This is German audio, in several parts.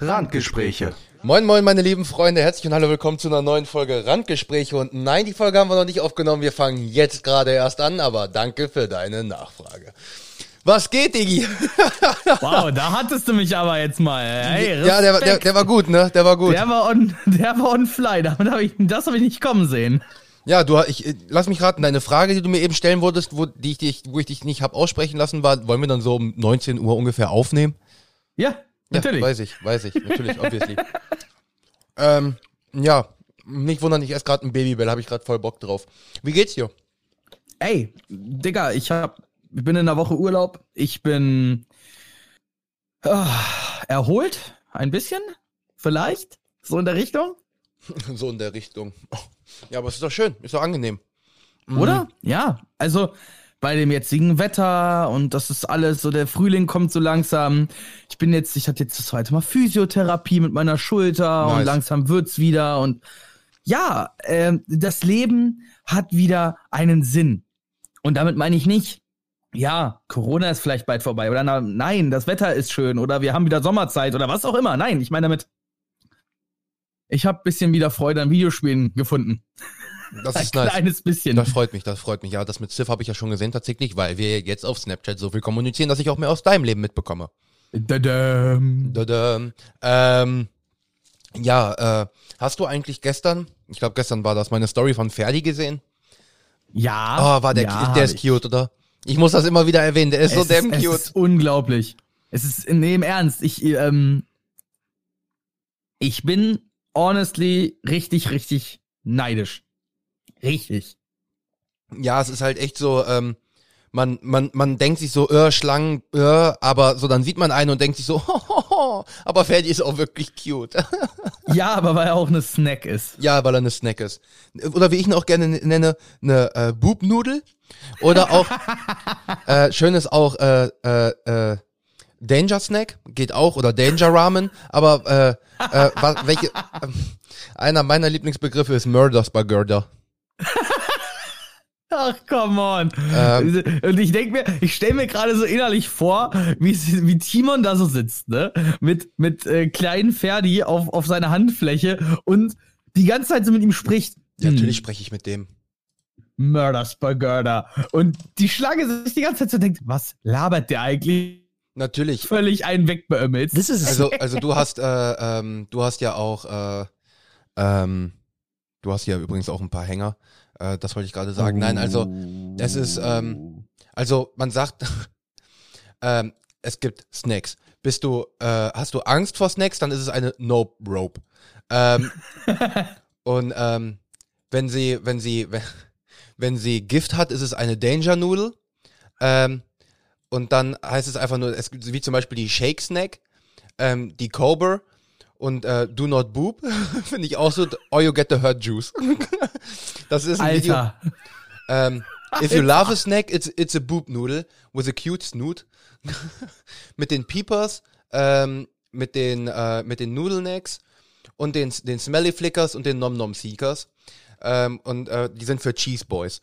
Randgespräche. Moin moin meine lieben Freunde, herzlich und hallo willkommen zu einer neuen Folge Randgespräche und nein, die Folge haben wir noch nicht aufgenommen, wir fangen jetzt gerade erst an, aber danke für deine Nachfrage. Was geht, Digi? Wow, da hattest du mich aber jetzt mal. Hey, ja, der, der, der war gut, ne? Der war gut. Der war on, der war on fly. Damit hab ich, das habe ich nicht kommen sehen. Ja, du, ich, lass mich raten, deine Frage, die du mir eben stellen wolltest, wo, die ich dich, wo ich dich nicht hab aussprechen lassen, war, wollen wir dann so um 19 Uhr ungefähr aufnehmen? Ja, natürlich. Ja, weiß ich, weiß ich, natürlich, obviously. ähm, ja, nicht wundern, ich esse gerade ein Babybell, habe ich gerade voll Bock drauf. Wie geht's dir? Ey, Digga, ich hab, ich bin in der Woche Urlaub. Ich bin ah, erholt, ein bisschen, vielleicht, so in der Richtung. so in der Richtung. Ja, aber es ist doch schön, ist doch angenehm. Mhm. Oder? Ja, also bei dem jetzigen Wetter und das ist alles so, der Frühling kommt so langsam. Ich bin jetzt, ich hatte jetzt das zweite Mal Physiotherapie mit meiner Schulter Nice. und langsam wird's wieder und ja, äh, das Leben hat wieder einen Sinn. Und damit meine ich nicht, ja, Corona ist vielleicht bald vorbei oder na, nein, das Wetter ist schön oder wir haben wieder Sommerzeit oder was auch immer. Nein, ich meine damit, ich habe bisschen wieder Freude an Videospielen gefunden. Das Ein ist nice. kleines bisschen. Das freut mich, das freut mich. Ja, das mit Civ habe ich ja schon gesehen tatsächlich, weil wir jetzt auf Snapchat so viel kommunizieren, dass ich auch mehr aus deinem Leben mitbekomme. Dadam. Dadam. Ähm, ja, äh, hast du eigentlich gestern, ich glaube gestern war das, meine Story von Ferdi gesehen? Ja. Oh, war der, ja, der ist cute, oder? Ich muss das immer wieder erwähnen, der ist so es damn ist, cute. Es ist unglaublich. Es ist, nee, im Ernst, ich, ähm, ich bin honestly richtig, richtig neidisch. Richtig. Ja, es ist halt echt so, ähm, man, man, man denkt sich so, äh, Schlangen, äh, aber so dann sieht man einen und denkt sich so, aber Ferdi ist auch wirklich cute. Ja, aber weil er auch eine Snack ist. ja, weil er eine Snack ist. Oder wie ich ihn auch gerne nenne, eine äh, Bubnudel. Oder auch, äh, schön ist auch, äh, äh, äh, Danger Snack, geht auch, oder Danger Ramen, aber äh, äh, was, welche, äh, einer meiner Lieblingsbegriffe ist Murders by Gerda. Ach, come on. Ähm. Und ich denke mir, ich stelle mir gerade so innerlich vor, wie, wie Timon da so sitzt, ne? Mit, mit äh, kleinen Ferdi auf, auf seiner Handfläche und die ganze Zeit so mit ihm spricht. Ja, Hm. natürlich spreche ich mit dem. Murder Spagurda. Und die Schlange sich die ganze Zeit so denkt, was labert der eigentlich? Natürlich. Völlig einen wegbeömmelt. Also, also du hast, äh, ähm, du hast ja auch, äh, ähm, du hast ja übrigens auch ein paar Hänger. Äh, das wollte ich gerade sagen. Nein, also, es ist, ähm, also man sagt, ähm, es gibt Snacks. Bist du, äh, hast du Angst vor Snacks, dann ist es eine Nope Rope. Ähm, und ähm, wenn sie, wenn sie, wenn, wenn sie Gift hat, ist es eine Danger Noodle. Ähm, und dann heißt es einfach nur, es gibt wie zum Beispiel die Shake Snack, ähm, die Cobra und äh, Do Not Boop, finde ich auch so, or you get the hurt juice. das ist ein Video. Alter. Ähm, if you love a snack, it's, it's a boob noodle with a cute snoot. mit den Peepers, ähm, mit den, äh, mit den Noodlenecks und den, den Smelly Flickers und den Nom Nom Seekers. Ähm, und äh, die sind für Cheese Boys.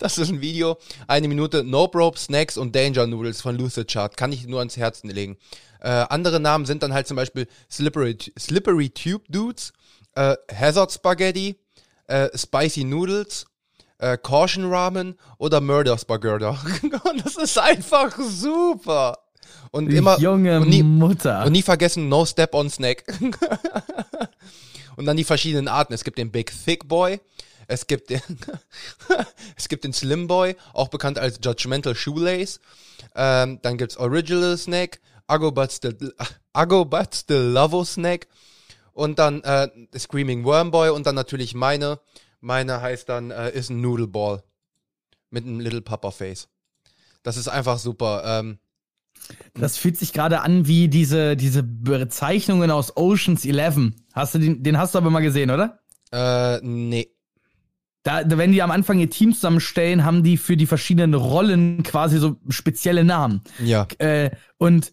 das ist ein Video, eine Minute, No Rope, Snacks und Danger Noodles von Lucid Chart. Kann ich nur ans Herzen legen. Äh, andere Namen sind dann halt zum Beispiel Slippery, Slippery Tube Dudes, äh, Hazard Spaghetti, äh, Spicy Noodles, äh, Caution Ramen oder Murder Spaghetti. das ist einfach super. Und immer Junge und nie, Mutter. und nie vergessen No Step on Snack. und dann die verschiedenen Arten. Es gibt den Big Thick Boy, es gibt den es gibt den Slim Boy, auch bekannt als Judgmental Shoelace. Ähm, dann gibt's Original Snack, Still, Aggo but still Lavo Snack und dann äh, Screaming Worm Boy und dann natürlich meine. Meine heißt dann äh, ist ein Noodle Ball mit einem Little Papa Face. Das ist einfach super. Ähm, Das fühlt sich gerade an wie diese, diese Bezeichnungen aus Oceans 11. Hast du den, den hast du aber mal gesehen, oder? äh, nee. Da, wenn die am Anfang ihr Team zusammenstellen, haben die für die verschiedenen Rollen quasi so spezielle Namen. Ja. Äh, und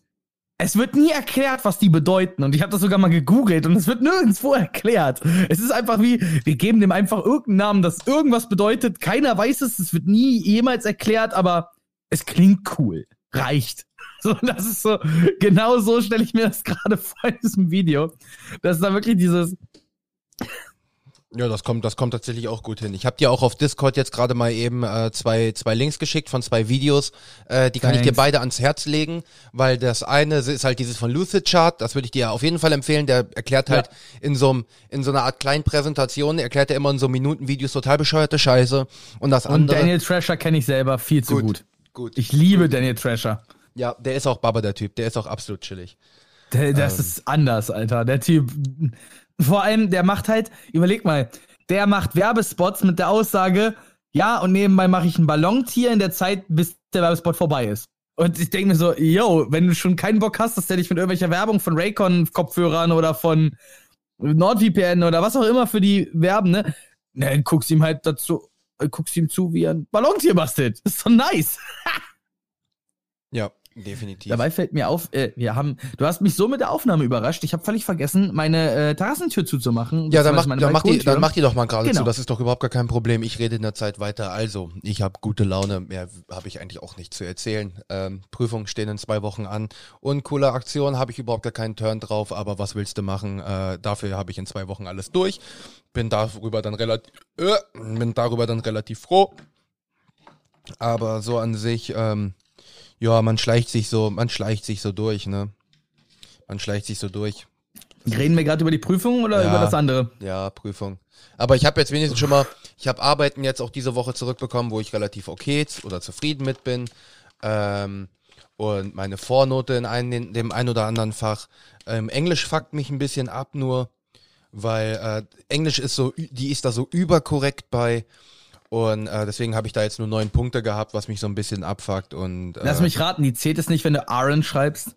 es wird nie erklärt, was die bedeuten. Und ich habe das sogar mal gegoogelt und es wird nirgendwo erklärt. Es ist einfach wie, wir geben dem einfach irgendeinen Namen, das irgendwas bedeutet. Keiner weiß es, es wird nie jemals erklärt, aber es klingt cool. reicht. So, das ist so, genau so stelle ich mir das gerade vor in diesem Video. Das ist da wirklich dieses, ja, das kommt, das kommt tatsächlich auch gut hin. Ich habe dir auch auf Discord jetzt gerade mal eben äh, zwei, zwei Links geschickt von zwei Videos. Äh, die kann Thanks. ich dir beide ans Herz legen, weil das eine ist halt dieses von Lucid Chart. Das würde ich dir auf jeden Fall empfehlen. Der erklärt halt ja. in so in so einer Art kleinen Präsentation erklärt er immer in so Minutenvideos total bescheuerte Scheiße. Und das Und andere. Daniel Thrasher kenne ich selber viel zu gut. Gut. gut. Ich liebe gut. Daniel Thrasher. Ja, der ist auch Baba der Typ. Der ist auch absolut chillig. Der, das ähm. ist anders, Alter. Der Typ vor allem, der macht halt, überleg mal, der macht Werbespots mit der Aussage, ja, und nebenbei mache ich ein Ballontier in der Zeit, bis der Werbespot vorbei ist. Und ich denke mir so, yo, wenn du schon keinen Bock hast, dass der dich mit irgendwelcher Werbung von Raycon-Kopfhörern oder von NordVPN oder was auch immer für die werben, ne, dann guckst ihm halt dazu, guckst ihm zu, wie er ein Ballontier bastelt. Ist so nice. Definitiv. Dabei fällt mir auf, äh, wir haben, du hast mich so mit der Aufnahme überrascht. Ich habe völlig vergessen, meine äh, Terrassentür zuzumachen. Ja, dann mach, dann, mach die, dann mach die doch mal gerade genau. zu. Das ist doch überhaupt gar kein Problem. Ich rede in der Zeit weiter. Also, ich habe gute Laune. Mehr habe ich eigentlich auch nicht zu erzählen. Ähm, Prüfungen stehen in zwei Wochen an. Und coole Aktion habe ich überhaupt gar keinen Turn drauf. Aber was willst du machen? Äh, dafür habe ich in zwei Wochen alles durch. Bin darüber dann relativ, äh, bin darüber dann relativ froh. Aber so an sich, ähm, ja, man schleicht sich so, man schleicht sich so durch, ne? Man schleicht sich so durch. Reden wir gerade über die Prüfung oder ja, über das andere? Ja, Prüfung. Aber ich habe jetzt wenigstens schon mal, ich habe Arbeiten jetzt auch diese Woche zurückbekommen, wo ich relativ okay oder zufrieden mit bin. Ähm, und meine Vornote in, ein, in dem ein oder anderen Fach. Ähm, Englisch fuckt mich ein bisschen ab nur, weil äh, Englisch ist so, die ist da so überkorrekt bei. Und äh, deswegen habe ich da jetzt nur neun Punkte gehabt, was mich so ein bisschen abfuckt. Und, äh, Lass mich raten, die zählt es nicht, wenn du Aaron schreibst?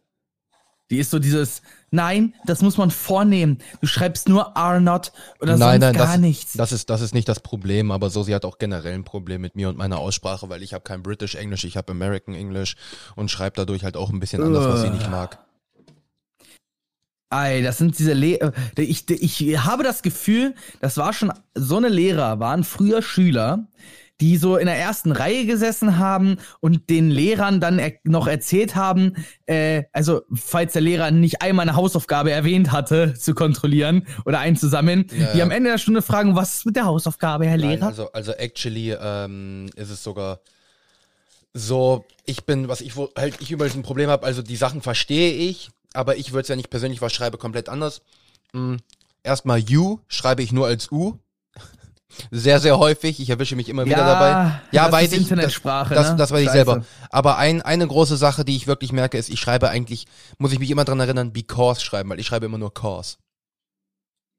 Die ist so dieses, nein, das muss man vornehmen. Du schreibst nur are not oder nein, sonst nein, gar das, nichts. Das ist, das ist nicht das Problem, aber so, sie hat auch generell ein Problem mit mir und meiner Aussprache, weil ich habe kein British English, ich habe American English und schreibe dadurch halt auch ein bisschen anders, was sie nicht mag. Ey, das sind diese Lehrer. Äh, ich, ich habe das Gefühl, das war schon so eine Lehrer, waren früher Schüler, die so in der ersten Reihe gesessen haben und den Lehrern dann er noch erzählt haben, äh, also falls der Lehrer nicht einmal eine Hausaufgabe erwähnt hatte, zu kontrollieren oder einzusammeln, ja, die am Ende der Stunde fragen, was ist mit der Hausaufgabe, Herr Nein, Lehrer? Also, also actually ähm, ist es sogar so, ich bin, was ich wo halt ich übrigens ein Problem habe, also die Sachen verstehe ich, aber ich würde es ja nicht persönlich was schreibe, komplett anders. Hm. Erstmal U schreibe ich nur als U. Sehr, sehr häufig. Ich erwische mich immer ja, wieder dabei. Ja, weiß ich. Internetsprache, das, das, ne? das weiß ich selber. Aber ein, eine große Sache, die ich wirklich merke, ist, ich schreibe eigentlich, muss ich mich immer dran erinnern, because schreiben, weil ich schreibe immer nur cause.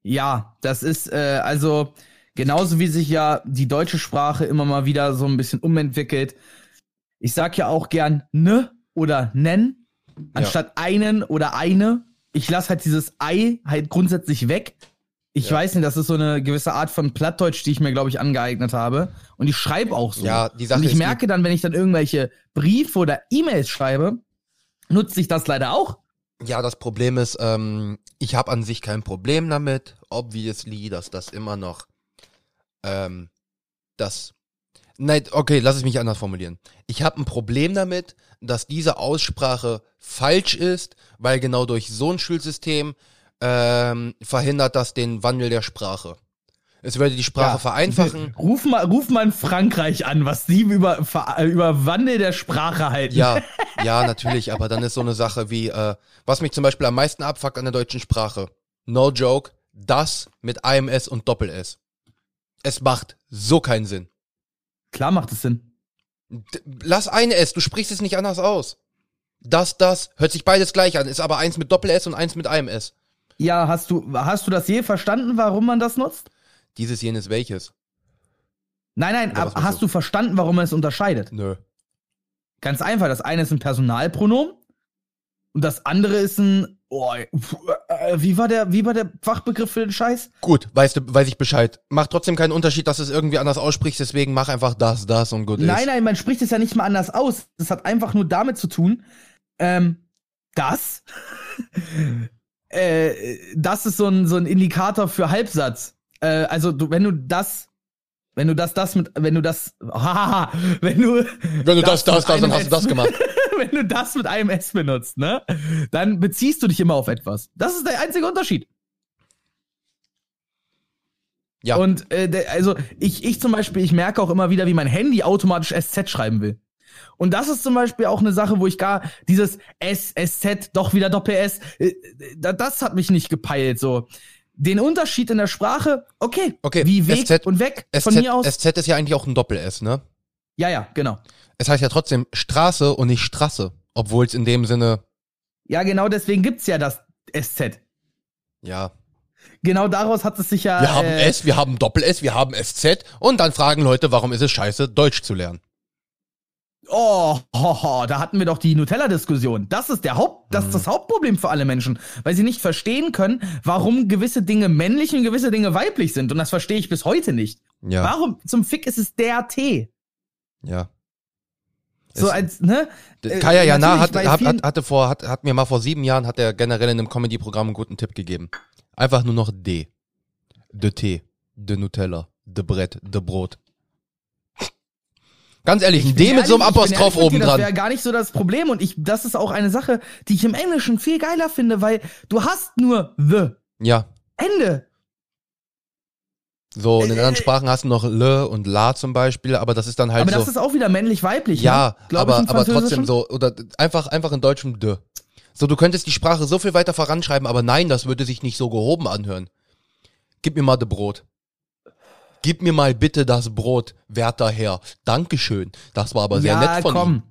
Ja, das ist, äh, also, genauso wie sich ja die deutsche Sprache immer mal wieder so ein bisschen umentwickelt. Ich sag ja auch gern ne oder nen anstatt ja. einen oder eine. Ich lasse halt dieses Ei halt grundsätzlich weg. Ich ja. weiß nicht, das ist so eine gewisse Art von Plattdeutsch, die ich mir, glaube ich, angeeignet habe. Und ich schreibe auch so. Ja, die Sache Und ich merke dann, wenn ich dann irgendwelche Briefe oder E-Mails schreibe, nutze ich das leider auch. Ja, das Problem ist, ähm, ich habe an sich kein Problem damit, obviously, dass das immer noch ähm, das Nein, okay, lass es mich anders formulieren. Ich habe ein Problem damit, dass diese Aussprache falsch ist, weil genau durch so ein Schulsystem ähm, verhindert das den Wandel der Sprache. Es würde die Sprache ja, vereinfachen. Ruf mal, ruf mal in Frankreich an, was die über, über Wandel der Sprache halten. Ja, ja, natürlich, aber dann ist so eine Sache wie, äh, was mich zum Beispiel am meisten abfuckt an der deutschen Sprache. No joke, das mit IMS und Doppel-S. Es macht so keinen Sinn. Klar macht es Sinn. Lass ein S, du sprichst es nicht anders aus. Das, das, hört sich beides gleich an, ist aber eins mit Doppel-S und eins mit einem S. Ja, hast du, hast du das je verstanden, warum man das nutzt? Dieses, jenes, welches? Nein, nein, aber hast du? du verstanden, warum man es unterscheidet? Nö. Ganz einfach, das eine ist ein Personalpronomen und das andere ist ein Oh, wie war der, wie war der Fachbegriff für den Scheiß? Gut, weißt du, weiß ich Bescheid. Macht trotzdem keinen Unterschied, dass du es irgendwie anders aussprichst, deswegen mach einfach das, das und gut Nein, ist. nein, man spricht es ja nicht mal anders aus. Das hat einfach nur damit zu tun, ähm, das, äh, das ist so ein, so ein Indikator für Halbsatz. Äh, also, du, wenn du das wenn du das, das mit, wenn du das, haha, wenn du, Wenn du das, das, mit das, dann hast du das gemacht. wenn du das mit einem S benutzt, ne, dann beziehst du dich immer auf etwas. Das ist der einzige Unterschied. Ja. Und äh, also ich, ich zum Beispiel, ich merke auch immer wieder, wie mein Handy automatisch SZ schreiben will. Und das ist zum Beispiel auch eine Sache, wo ich gar dieses S, SZ, doch wieder Doppel-S, äh, da- das hat mich nicht gepeilt, so. Den Unterschied in der Sprache, okay, Okay, wie Weg SZ und weg SZ, von mir aus. SZ ist ja eigentlich auch ein Doppel-S, ne? ja, ja, genau. Es heißt ja trotzdem Straße und nicht Straße. Obwohl es in dem Sinne, Ja, genau deswegen gibt's ja das SZ. ja. Genau daraus hat es sich ja. Wir haben äh, S, wir haben Doppel-S, wir haben SZ und dann fragen Leute, warum ist es scheiße, Deutsch zu lernen. Oh, ho, ho, da hatten wir doch die Nutella-Diskussion. Das ist der Haupt, das ist das Hauptproblem für alle Menschen, weil sie nicht verstehen können, warum gewisse Dinge männlich und gewisse Dinge weiblich sind. Und das verstehe ich bis heute nicht. Ja, Warum zum Fick ist es der T? ja. So als, ne? äh, Kaya Jana hat, hat, hat, hatte vor, hat, hat mir mal vor sieben Jahren, hat er generell in einem Comedy-Programm einen guten Tipp gegeben. Einfach nur noch D. De Tee, de Nutella, de Brett, de Brot. Ganz ehrlich, ein D mit so einem ehrlich, Apostroph ehrlich oben dir, Das wäre dran. gar nicht so das Problem. Und ich, das ist auch eine Sache, die ich im Englischen viel geiler finde, weil du hast nur the. Ja, Ende. So, und in Äh, anderen Sprachen hast du noch le und la zum Beispiel, aber das ist dann halt Aber so. das ist auch wieder männlich-weiblich. Ja, ne? Aber, aber trotzdem so, oder einfach, einfach in Deutschem de. So, du könntest die Sprache so viel weiter voranschreiben, aber nein, das würde sich nicht so gehoben anhören. Gib mir mal de Brot. Gib mir mal bitte das Brot, werter Herr. Dankeschön. Das war aber sehr ja, nett von komm. Ihnen.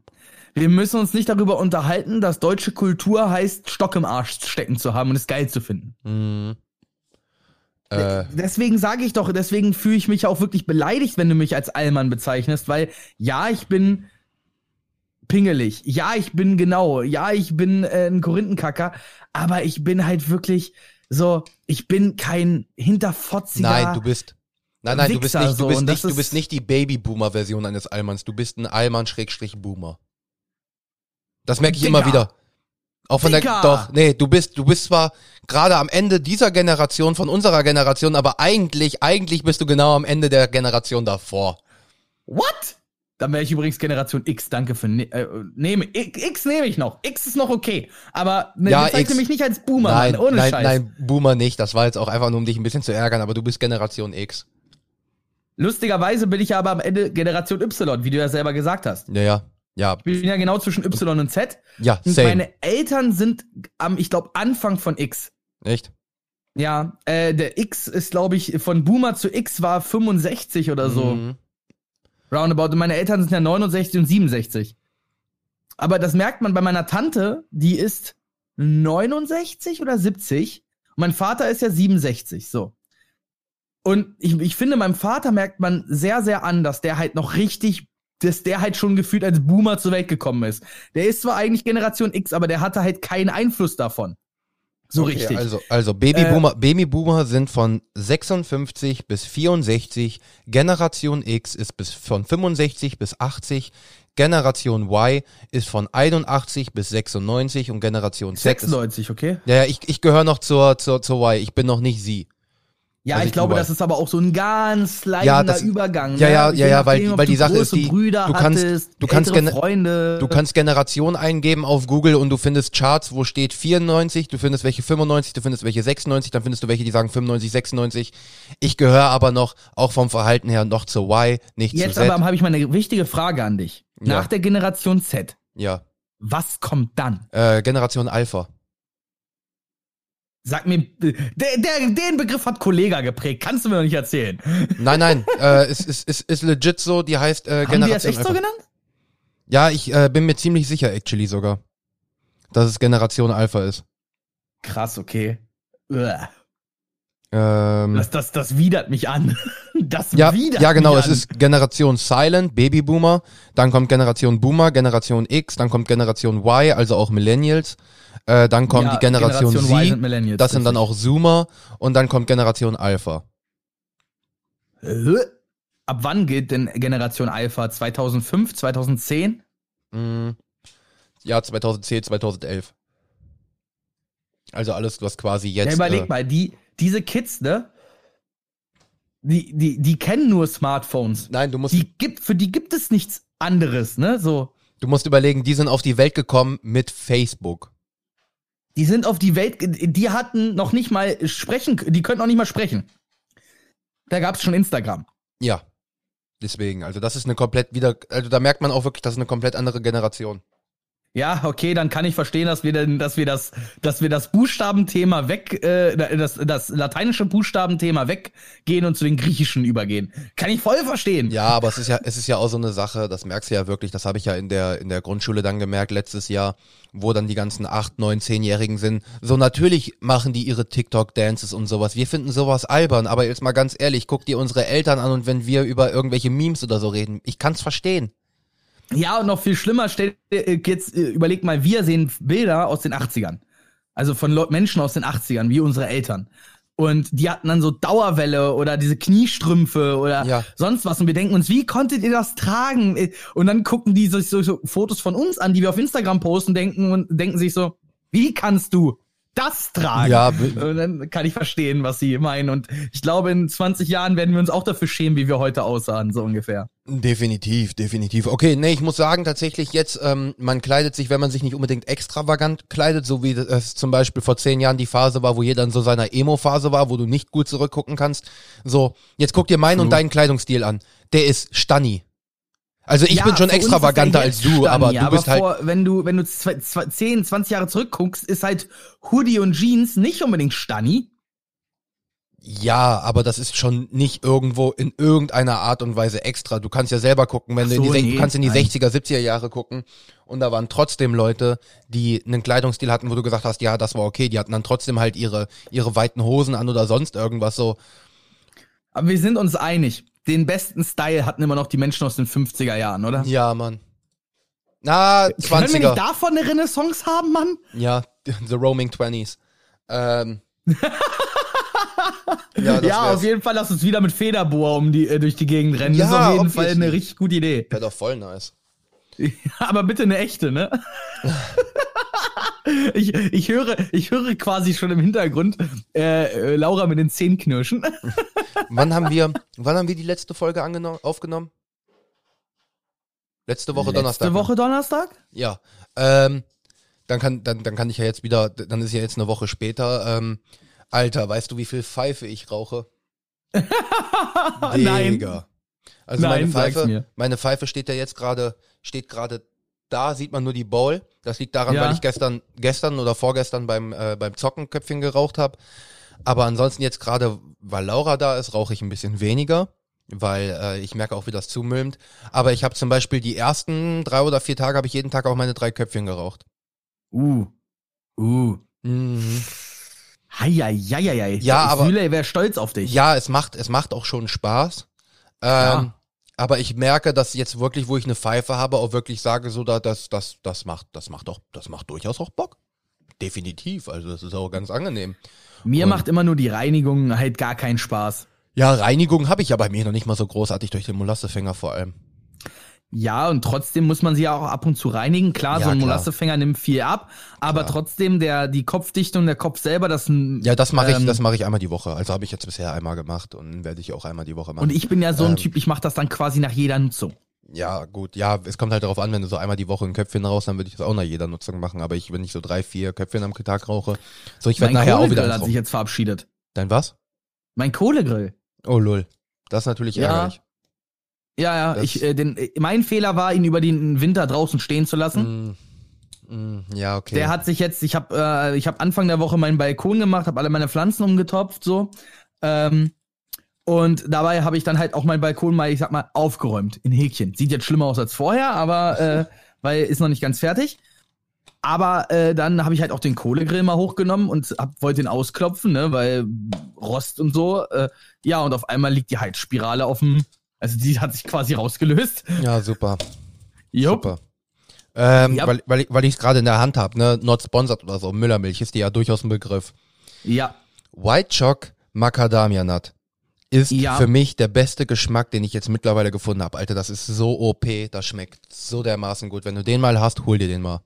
Wir müssen uns nicht darüber unterhalten, dass deutsche Kultur heißt, Stock im Arsch stecken zu haben und es geil zu finden. Mhm. Äh, Deswegen sage ich doch, deswegen fühle ich mich auch wirklich beleidigt, wenn du mich als Allmann bezeichnest, weil ja, ich bin pingelig. Ja, ich bin genau. Ja, ich bin äh, ein Korinthenkacker. Aber ich bin halt wirklich so, ich bin kein hinterfotziger. nein, du bist. Nein, nein, du bist nicht, du bist nicht, du bist ist- nicht die Babyboomer-Version eines Allmanns. Du bist ein Allmann-Boomer. Das merke ich Digga. immer wieder. Auch von Digga. der, doch, nee, du bist, du bist zwar gerade am Ende dieser Generation, von unserer Generation, aber eigentlich, eigentlich bist du genau am Ende der Generation davor. What? Dann wäre ich übrigens Generation X. Danke für ne äh, nehme X, X nehme ich noch. X ist noch okay, aber ne, Ja, X. mich nicht als Boomer, nein, Mann, ohne nein, Scheiß. nein, Boomer nicht. Das war jetzt auch einfach nur, um dich ein bisschen zu ärgern, aber du bist Generation X. Lustigerweise bin ich aber am Ende Generation Y, wie du ja selber gesagt hast. Ja, ja, ja, Ich bin ja genau zwischen Y und Z. ja, Und same. meine Eltern sind am, ich glaube, Anfang von X. Echt? Ja, äh, der X ist, glaube ich, von Boomer zu X war 65 oder so. Mhm. Roundabout. Und meine Eltern sind ja 69 und 67. Aber das merkt man bei meiner Tante, die ist 69 oder 70. Und mein Vater ist ja 67, so. Und ich, ich finde, meinem Vater merkt man sehr, sehr an, dass der halt noch richtig, dass der halt schon gefühlt als Boomer zurElt gekommen ist. Der ist zwar eigentlich Generation X, aber der hatte halt keinen Einfluss davon. So Okay, richtig. Äh, Also, also Babyboomer, Babyboomer sind von 56 bis 64, Generation X ist bis von 65 bis 80, Generation Y ist von 81 bis 96 und Generation Z ist 96, okay? Ja, ja, ich, ich gehöre noch zur, zur, zur Y. Ich bin noch nicht sie. Ja, Also ich glaube, glaube- das ist aber auch so ein ganz Ja, leidender das- Übergang. ja, ne? ja, ja, ja, weil- weil die Sache ist die, Brüder du kannst- hattest, du kannst Freunde. Du kannst Generation eingeben auf Google und du findest Charts, wo steht 94, du findest welche 95, du findest welche 96, dann findest du welche, die sagen 95, 96. Ich gehöre aber noch, auch vom Verhalten her, noch zur Y, nicht Jetzt zu Z. aber habe ich mal eine wichtige Frage an dich. Ja. Nach der Generation Z, ja. was kommt dann? Äh, Generation Alpha. Sag mir, der, der, den Begriff hat Kollega geprägt, kannst du mir doch nicht erzählen. Nein, nein, äh, es ist, ist, ist legit so, die heißt äh, Haben die das Generation echt so genannt? ja, ich äh, bin mir ziemlich sicher, actually sogar, dass es Generation Alpha ist. Krass, okay. Uah. Ähm, Das, das, das widert mich an. Das Ja, widert ja genau, mich es an. ist Generation Silent, Babyboomer, dann kommt Generation Boomer, Generation X, dann kommt Generation Y, also auch Millennials, äh, dann kommt Ja, die Generation, Generation Z, sind das sind dann auch Zoomer und dann kommt Generation Alpha. Ab wann gilt denn Generation Alpha? 2005, 2010? Mm, ja, 2010, 2011. Also alles, was quasi jetzt... ja, überleg äh, mal, die, diese Kids, ne? Die, die, die kennen nur Smartphones. Nein, du musst, Die gibt, für die gibt es nichts anderes, ne? So. du musst überlegen, die sind auf die Welt gekommen mit Facebook. Die sind auf die Welt, die hatten noch nicht mal sprechen, die könnten noch nicht mal sprechen. Da gab's schon Instagram. Ja. Deswegen, also das ist eine komplett wieder, also da merkt man auch wirklich, das ist eine komplett andere Generation. Ja, okay, dann kann ich verstehen, dass wir denn, dass wir das, dass wir das Buchstabenthema weg, äh, das, das lateinische Buchstabenthema weggehen und zu den griechischen übergehen. Kann ich voll verstehen. Ja, aber es ist ja, es ist ja auch so eine Sache, das merkst du ja wirklich, das habe ich ja in der, in der Grundschule dann gemerkt letztes Jahr, wo dann die ganzen 8, 9, 10-Jährigen sind. So natürlich machen die ihre TikTok-Dances und sowas. Wir finden sowas albern, aber jetzt mal ganz ehrlich, guck dir unsere Eltern an und wenn wir über irgendwelche Memes oder so reden, ich kann's verstehen. Ja, und noch viel schlimmer, stell äh, jetzt, äh, überleg mal, wir sehen Bilder aus den 80ern. Also von Leu- Menschen aus den 80ern, wie unsere Eltern. Und die hatten dann so Dauerwelle oder diese Kniestrümpfe oder Ja. sonst was. Und wir denken uns, wie konntet ihr das tragen? Äh, Und dann gucken die sich so, so Fotos von uns an, die wir auf Instagram posten, denken und denken sich so, wie kannst du das tragen? Ja, Und dann kann ich verstehen, was sie meinen. Und ich glaube, in 20 Jahren werden wir uns auch dafür schämen, wie wir heute aussahen, so ungefähr. Definitiv, definitiv. Okay, nee, ich muss sagen, tatsächlich jetzt, ähm, man kleidet sich, wenn man sich nicht unbedingt extravagant kleidet, so wie es zum Beispiel vor zehn Jahren die Phase war, wo jeder in so seiner Emo-Phase war, wo du nicht gut zurückgucken kannst. So, jetzt guck dir meinen und True. deinen Kleidungsstil an. Der ist Stanni. Also ich Ja, bin schon extravaganter als du, Stani, aber du bist halt. vor, wenn du, wenn du zwei, zwei, 10, 20 Jahre zurückguckst, ist halt Hoodie und Jeans nicht unbedingt Stani. Ja, aber das ist schon nicht irgendwo in irgendeiner Art und Weise extra. Du kannst ja selber gucken, wenn Ach du in die, so, nee, du kannst in die nein. 60er, 70er Jahre gucken und da waren trotzdem Leute, die einen Kleidungsstil hatten, wo du gesagt hast, ja, das war okay, die hatten dann trotzdem halt ihre ihre weiten Hosen an oder sonst irgendwas so. Aber wir sind uns einig. Den besten Style hatten immer noch die Menschen aus den 50er Jahren, oder? Ja, Mann. Na, Können wir nicht 20er. davon eine Renaissance haben, Mann? Ja, the roaming 20s. Ähm. ja, ja, auf jeden Fall lass uns wieder mit Federbohr um die, äh, durch die Gegend rennen. das ist Ja, auf jeden Fall eine richtig gute Idee. Wäre doch voll nice. Aber bitte eine echte, ne? ich, ich, höre, ich höre quasi schon im Hintergrund äh, äh, Laura mit den Zähnen knirschen. Wann haben wir, wann haben wir die letzte Folge aufgenommen? Letzte Woche Donnerstag. Letzte ne? Woche Donnerstag? Ja. Ähm, dann kann, dann, dann kann ich ja jetzt wieder, dann ist ja jetzt eine Woche später. Ähm, Alter, weißt du, wie viel Pfeife ich rauche? Nein. Also Nein, meine Pfeife, meine Pfeife steht ja jetzt gerade, steht gerade da, sieht man nur die Bowl. Das liegt daran, Ja. weil ich gestern, gestern oder vorgestern beim, äh, beim Zockenköpfchen geraucht habe. Aber ansonsten jetzt gerade, weil Laura da ist, rauche ich ein bisschen weniger, weil äh, ich merke auch, wie das zumülmt. Aber ich habe zum Beispiel die ersten drei oder vier Tage habe ich jeden Tag auch meine drei Köpfchen geraucht. Uh. Uh. Mhm. Heieieiei. Ja, ich aber- fühle, wäre stolz auf dich. Ja, es macht, es macht auch schon Spaß. Ähm. Aber ich merke, dass jetzt wirklich, wo ich eine Pfeife habe, auch wirklich sage, so da, das, das, das macht, das macht auch, das macht durchaus auch Bock. Definitiv. Also das ist auch ganz angenehm. Mir Und- macht immer nur die Reinigung halt gar keinen Spaß. Ja, Reinigung habe ich ja bei mir noch nicht mal so großartig durch den Molassefänger vor allem. Ja, und trotzdem muss man sie ja auch ab und zu reinigen. Klar, Ja, so ein. Molassefänger nimmt viel ab, aber Klar. trotzdem der, die Kopfdichtung, der Kopf selber, das Ja, das mache ich, Ähm, das mache ich einmal die Woche. Also habe ich jetzt bisher einmal gemacht und werde ich auch einmal die Woche machen. Und ich bin ja so ein Ähm, Typ, ich mache das dann quasi nach jeder Nutzung. Ja, gut, ja, es kommt halt darauf an, wenn du so einmal die Woche ein Köpfchen rauchst, dann würde ich das auch nach jeder Nutzung machen. Aber ich, wenn ich so drei, vier Köpfchen am Tag rauche, so ich werde Mein nachher auch wieder Kohlegrill eins hat sich jetzt verabschiedet. Dein was? Mein Kohlegrill. Oh lol. Das ist natürlich Ja, ärgerlich. Ja, ja, Das- ich, äh, den, äh, mein Fehler war, ihn über den Winter draußen stehen zu lassen. Mm, mm, ja, okay. Der hat sich jetzt, ich habe äh, ich hab Anfang der Woche meinen Balkon gemacht, habe alle meine Pflanzen umgetopft, so. Ähm, und dabei habe ich dann halt auch meinen Balkon mal, ich sag mal, aufgeräumt in Häkchen. Sieht jetzt schlimmer aus als vorher, aber äh, weil ist noch nicht ganz fertig. Aber äh, dann habe ich halt auch den Kohlegrill mal hochgenommen und hab, wollte ihn ausklopfen, ne, weil Rost und so. Äh, ja, und auf einmal liegt die Heizspirale auf dem, also die hat sich quasi rausgelöst. ja, super. Jupp. Super. Ähm, Ja. Weil, weil ich es gerade in der Hand habe, ne? Not sponsored oder so. Müllermilch ist die ja durchaus ein Begriff. Ja, White Choc Macadamia Nut ist Ja. für mich der beste Geschmack, den ich jetzt mittlerweile gefunden habe. Alter, das ist so OP, das schmeckt so dermaßen gut. Wenn du den mal hast, hol dir den mal.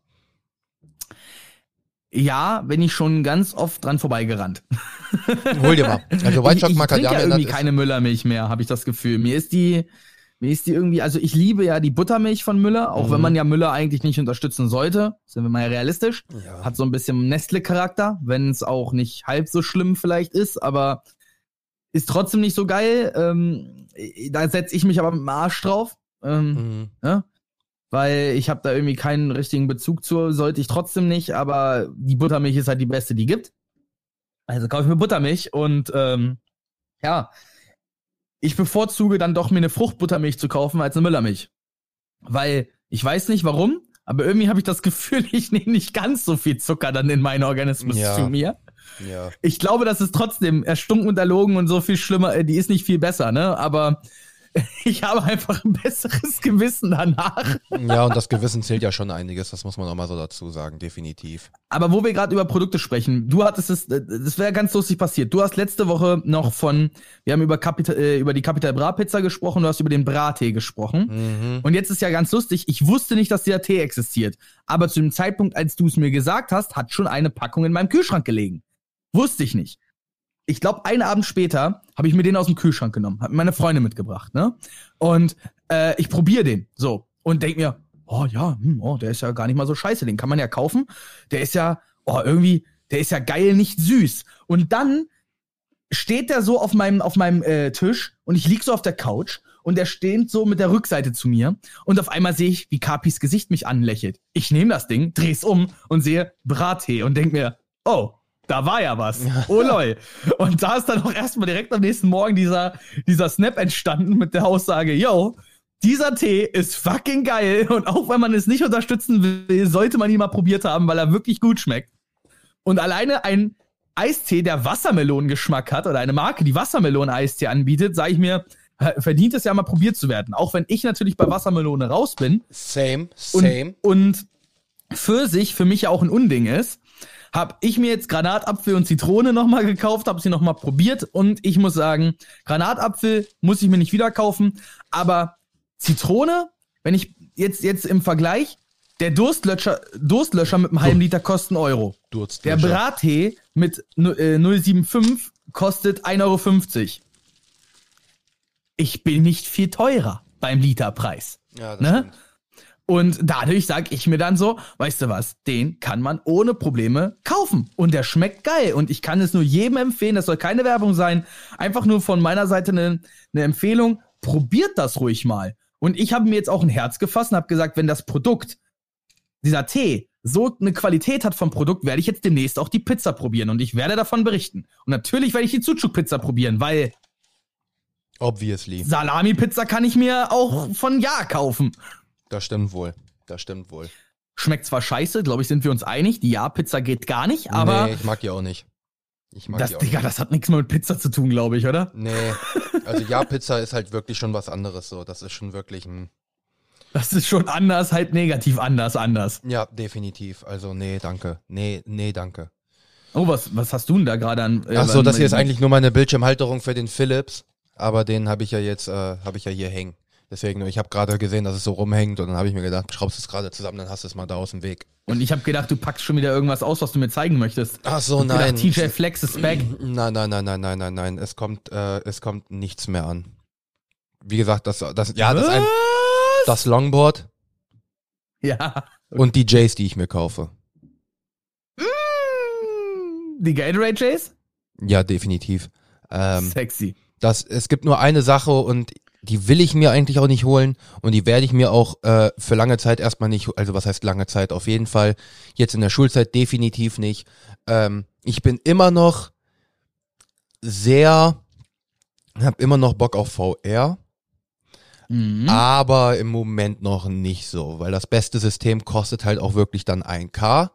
Ja, bin ich schon ganz oft dran vorbeigerannt. Hol dir mal. Also White Chocolate ich, ich trinke Macadamia ja irgendwie keine Müllermilch mehr, habe ich das Gefühl. Mir ist die, mir ist die irgendwie, also ich liebe ja die Buttermilch von Müller, auch Mhm. wenn man ja Müller eigentlich nicht unterstützen sollte, sind wir mal realistisch. Ja. Hat so ein bisschen Nestle-Charakter, wenn es auch nicht halb so schlimm vielleicht ist, aber ist trotzdem nicht so geil. Ähm, da setze ich mich aber mit dem Arsch drauf. Ähm, Mhm. ne? Weil ich habe da irgendwie keinen richtigen Bezug zu, sollte ich trotzdem nicht, aber die Buttermilch ist halt die beste, die gibt. Also kaufe ich mir Buttermilch und ähm, ja, ich bevorzuge dann doch mir eine Fruchtbuttermilch zu kaufen als eine Müllermilch. Weil ich weiß nicht warum, aber irgendwie habe ich das Gefühl, ich nehme nicht ganz so viel Zucker dann in meinen Organismus Ja. zu mir. Ja. Ich glaube, das ist trotzdem erstunken und erlogen und so viel schlimmer, äh, die ist nicht viel besser, ne? Aber ich habe einfach ein besseres Gewissen danach. ja, und das Gewissen zählt ja schon einiges, das muss man auch mal so dazu sagen, definitiv. Aber wo wir gerade über Produkte sprechen, du hattest es, äh, das wäre ganz lustig passiert. Du hast letzte Woche noch von, wir haben über, Capital, äh, über die Capital Bra Pizza gesprochen, du hast über den Brattee gesprochen. Mhm. Und jetzt ist ja ganz lustig, ich wusste nicht, dass dieser Tee existiert. Aber zu dem Zeitpunkt, als du es mir gesagt hast, hat schon eine Packung in meinem Kühlschrank gelegen. Wusste ich nicht. Ich glaube, einen Abend später habe ich mir den aus dem Kühlschrank genommen, habe meine Freunde mitgebracht, ne? Und äh, ich probiere den so und denk mir, oh ja, hm, oh, der ist ja gar nicht mal so scheiße, den kann man ja kaufen. Der ist ja, oh, irgendwie, der ist ja geil, nicht süß. Und dann steht der so auf meinem, auf meinem äh, Tisch und ich lieg so auf der Couch und der steht so mit der Rückseite zu mir und auf einmal sehe ich, wie Kapis Gesicht mich anlächelt. Ich nehme das Ding, dreh's um und sehe Brattee und denk mir, oh, da war ja was. Oh lol. Und da ist dann auch erstmal direkt am nächsten Morgen dieser, dieser Snap entstanden mit der Aussage, yo, dieser Tee ist fucking geil und auch wenn man es nicht unterstützen will, sollte man ihn mal probiert haben, weil er wirklich gut schmeckt. Und alleine ein Eistee, der Wassermelonengeschmack hat oder eine Marke, die Wassermelonen-Eistee anbietet, sage ich mir, verdient es ja mal probiert zu werden. Auch wenn ich natürlich bei Wassermelone raus bin Same, und, same. und Pfirsich für mich ja auch ein Unding ist, habe ich mir jetzt Granatapfel und Zitrone nochmal gekauft, habe sie nochmal probiert und ich muss sagen, Granatapfel muss ich mir nicht wieder kaufen, aber Zitrone, wenn ich jetzt, jetzt im Vergleich, der Durstlöscher, Durstlöscher mit einem halben Liter kostet einen Euro. Der Brattee mit nu- äh, 075 kostet 1,50 Euro. Ich bin nicht viel teurer beim Literpreis. Ja, das Ne? stimmt. Und dadurch sag ich mir dann so, weißt du was, den kann man ohne Probleme kaufen. Und der schmeckt geil. Und ich kann es nur jedem empfehlen, das soll keine Werbung sein. Einfach nur von meiner Seite eine, eine Empfehlung. Probiert das ruhig mal. Und ich habe mir jetzt auch ein Herz gefasst und habe gesagt, wenn das Produkt, dieser Tee, so eine Qualität hat vom Produkt, werde ich jetzt demnächst auch die Pizza probieren und ich werde davon berichten. Und natürlich werde ich die Zutschuk-Pizza probieren, weil Obviously. Salami-Pizza kann ich mir auch von Ja kaufen. Das stimmt wohl. Das stimmt wohl. Schmeckt zwar scheiße, glaube ich, sind wir uns einig. Die Ja-Pizza geht gar nicht, aber nee, ich mag die auch nicht. Ich mag das, die auch Digga, nicht. das hat nichts mehr mit Pizza zu tun, glaube ich, oder? Nee, also ja, Pizza ist halt wirklich schon was anderes so. Das ist schon wirklich ein. Das ist schon anders, halt negativ anders, anders. Ja, definitiv. Also nee, danke. Nee, nee, danke. Oh, was, was hast du denn da gerade an? äh, Ach so, an- das hier ist eigentlich nur meine Bildschirmhalterung für den Philips, aber den habe ich ja jetzt, äh, habe ich ja hier hängen. Deswegen, ich habe gerade gesehen, dass es so rumhängt und dann habe ich mir gedacht, schraubst es gerade zusammen, dann hast du es mal da aus dem Weg. Und ich habe gedacht, du packst schon wieder irgendwas aus, was du mir zeigen möchtest. Ach so, nein. Gedacht, TJ Flex ist back. Nein, nein, nein, nein, nein, nein, nein. Es kommt, äh, es kommt nichts mehr an. Wie gesagt, das, das, ja, das, ein, das Longboard Ja. und die Jays, die ich mir kaufe. Die Gatorade Chase? Ja, definitiv. Ähm, Sexy. das, es gibt nur eine Sache und die will ich mir eigentlich auch nicht holen und die werde ich mir auch äh, für lange Zeit erstmal nicht, also was heißt lange Zeit, auf jeden Fall jetzt in der Schulzeit definitiv nicht. Ähm, ich bin immer noch sehr, habe immer noch Bock auf VR, Mhm. aber im Moment noch nicht so, weil das beste System kostet halt auch wirklich dann 1K.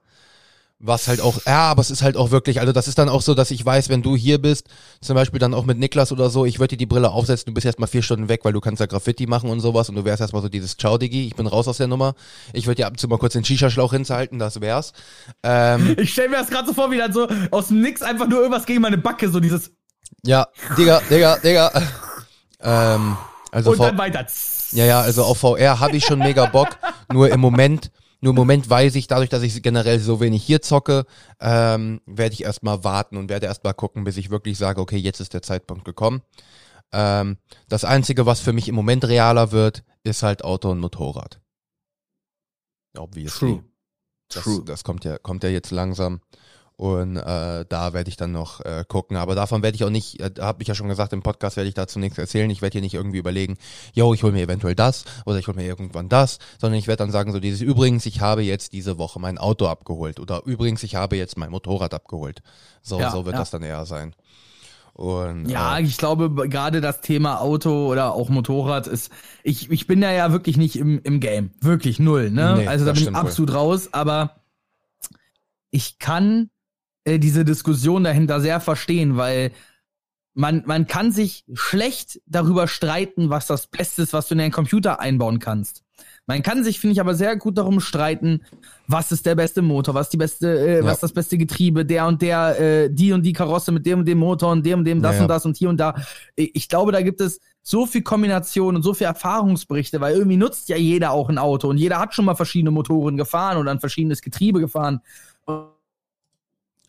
Was halt auch, ja, aber es ist halt auch wirklich, also das ist dann auch so, dass ich weiß, wenn du hier bist, zum Beispiel dann auch mit Niklas oder so, ich würde dir die Brille aufsetzen, du bist erstmal vier Stunden weg, weil du kannst ja Graffiti machen und sowas und du wärst erstmal so dieses Ciao, Digi, ich bin raus aus der Nummer. Ich würde dir ab und zu mal kurz den Shisha-Schlauch hinzuhalten, das wär's. Ähm, Ich stelle mir das gerade so vor, wie dann so aus dem Nix einfach nur irgendwas gegen meine Backe, so dieses ja, Digga, Digga, Digga. Ähm, also und V- dann weiter. Ja, ja, also auf VR habe ich schon mega Bock. Nur im Moment, Nur im Moment weiß ich, dadurch, dass ich generell so wenig hier zocke, ähm, werde ich erstmal warten und werde erstmal gucken, bis ich wirklich sage, okay, jetzt ist der Zeitpunkt gekommen. Ähm, das Einzige, was für mich im Moment realer wird, ist halt Auto und Motorrad. Obviously. True. Das, True. das kommt ja, kommt ja jetzt langsam. Und äh, da werde ich dann noch äh, gucken. Aber davon werde ich auch nicht, äh, habe ich ja schon gesagt, im Podcast werde ich dazu nichts erzählen. Ich werde hier nicht irgendwie überlegen, yo, ich hole mir eventuell das oder ich hole mir irgendwann das, sondern ich werde dann sagen, so dieses übrigens, ich habe jetzt diese Woche mein Auto abgeholt oder übrigens, ich habe jetzt mein Motorrad abgeholt. So, Ja, so wird ja. das dann eher sein. Und Ja, äh, ich glaube, gerade das Thema Auto oder auch Motorrad ist, ich, ich bin da ja wirklich nicht im, im Game. Wirklich null, ne? Nee, also da bin ich stimmt wohl. absolut raus, aber ich kann äh, diese Diskussion dahinter sehr verstehen, weil man, man kann sich schlecht darüber streiten, was das Beste ist, was du in deinen Computer einbauen kannst. Man kann sich, finde ich, aber sehr gut darum streiten, was ist der beste Motor, was die beste, äh, Ja. was das beste Getriebe, der und der, äh, die und die Karosse mit dem und dem Motor und dem und dem das Ja, ja. und das und hier und da. Ich glaube, da gibt es so viel Kombination und so viel Erfahrungsberichte, weil irgendwie nutzt ja jeder auch ein Auto und jeder hat schon mal verschiedene Motoren gefahren oder ein verschiedenes Getriebe gefahren.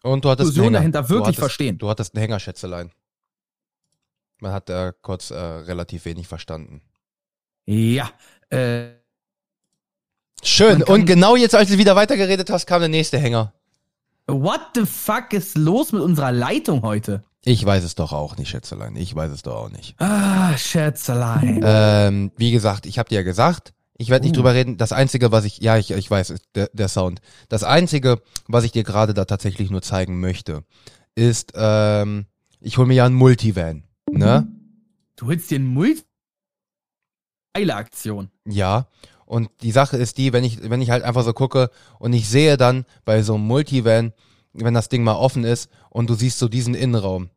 Und du hattest Hänger. dahinter wirklich du hattest, verstehen. Du hattest einen Hänger, Schätzelein. Man hat äh, kurz äh, relativ wenig verstanden. Ja, äh, Schön. Und genau jetzt, als du wieder weitergeredet hast, kam der nächste Hänger. what the fuck ist los mit unserer Leitung heute? Ich weiß es doch auch nicht, Schätzelein. Ich weiß es doch auch nicht. Ah, Scherzelein. Ähm, wie gesagt, ich habe dir ja gesagt, ich werde nicht Uh. drüber reden. Das Einzige, was ich, ja, ich, ich weiß, der, der Sound. Das Einzige, was ich dir gerade da tatsächlich nur zeigen möchte, ist, ähm, ich hole mir ja einen Multivan. Ne? Du holst dir einen Multi. Geile Aktion. Ja. Und die Sache ist die, wenn ich, wenn ich halt einfach so gucke und ich sehe dann bei so einem Multivan, wenn das Ding mal offen ist und du siehst so diesen Innenraum.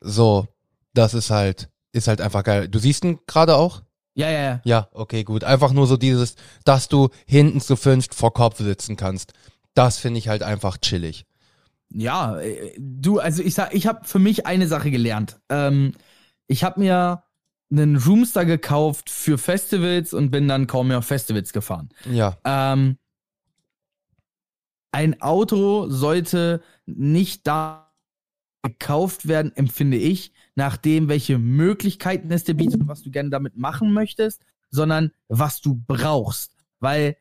So, das ist halt, ist halt einfach geil. Du siehst ihn gerade auch? Ja, ja, ja. Ja, okay, gut. Einfach nur so dieses, dass du hinten zu fünft vor Kopf sitzen kannst. Das finde ich halt einfach chillig. Ja, äh, du, also ich sag, ich habe für mich eine Sache gelernt. Ähm, ich habe mir einen Roomster gekauft für Festivals und bin dann kaum mehr auf Festivals gefahren. Ja, Ähm, ein Auto sollte nicht da gekauft werden, empfinde ich, nach dem, welche Möglichkeiten es dir bietet und was du gerne damit machen möchtest, sondern was du brauchst. Weil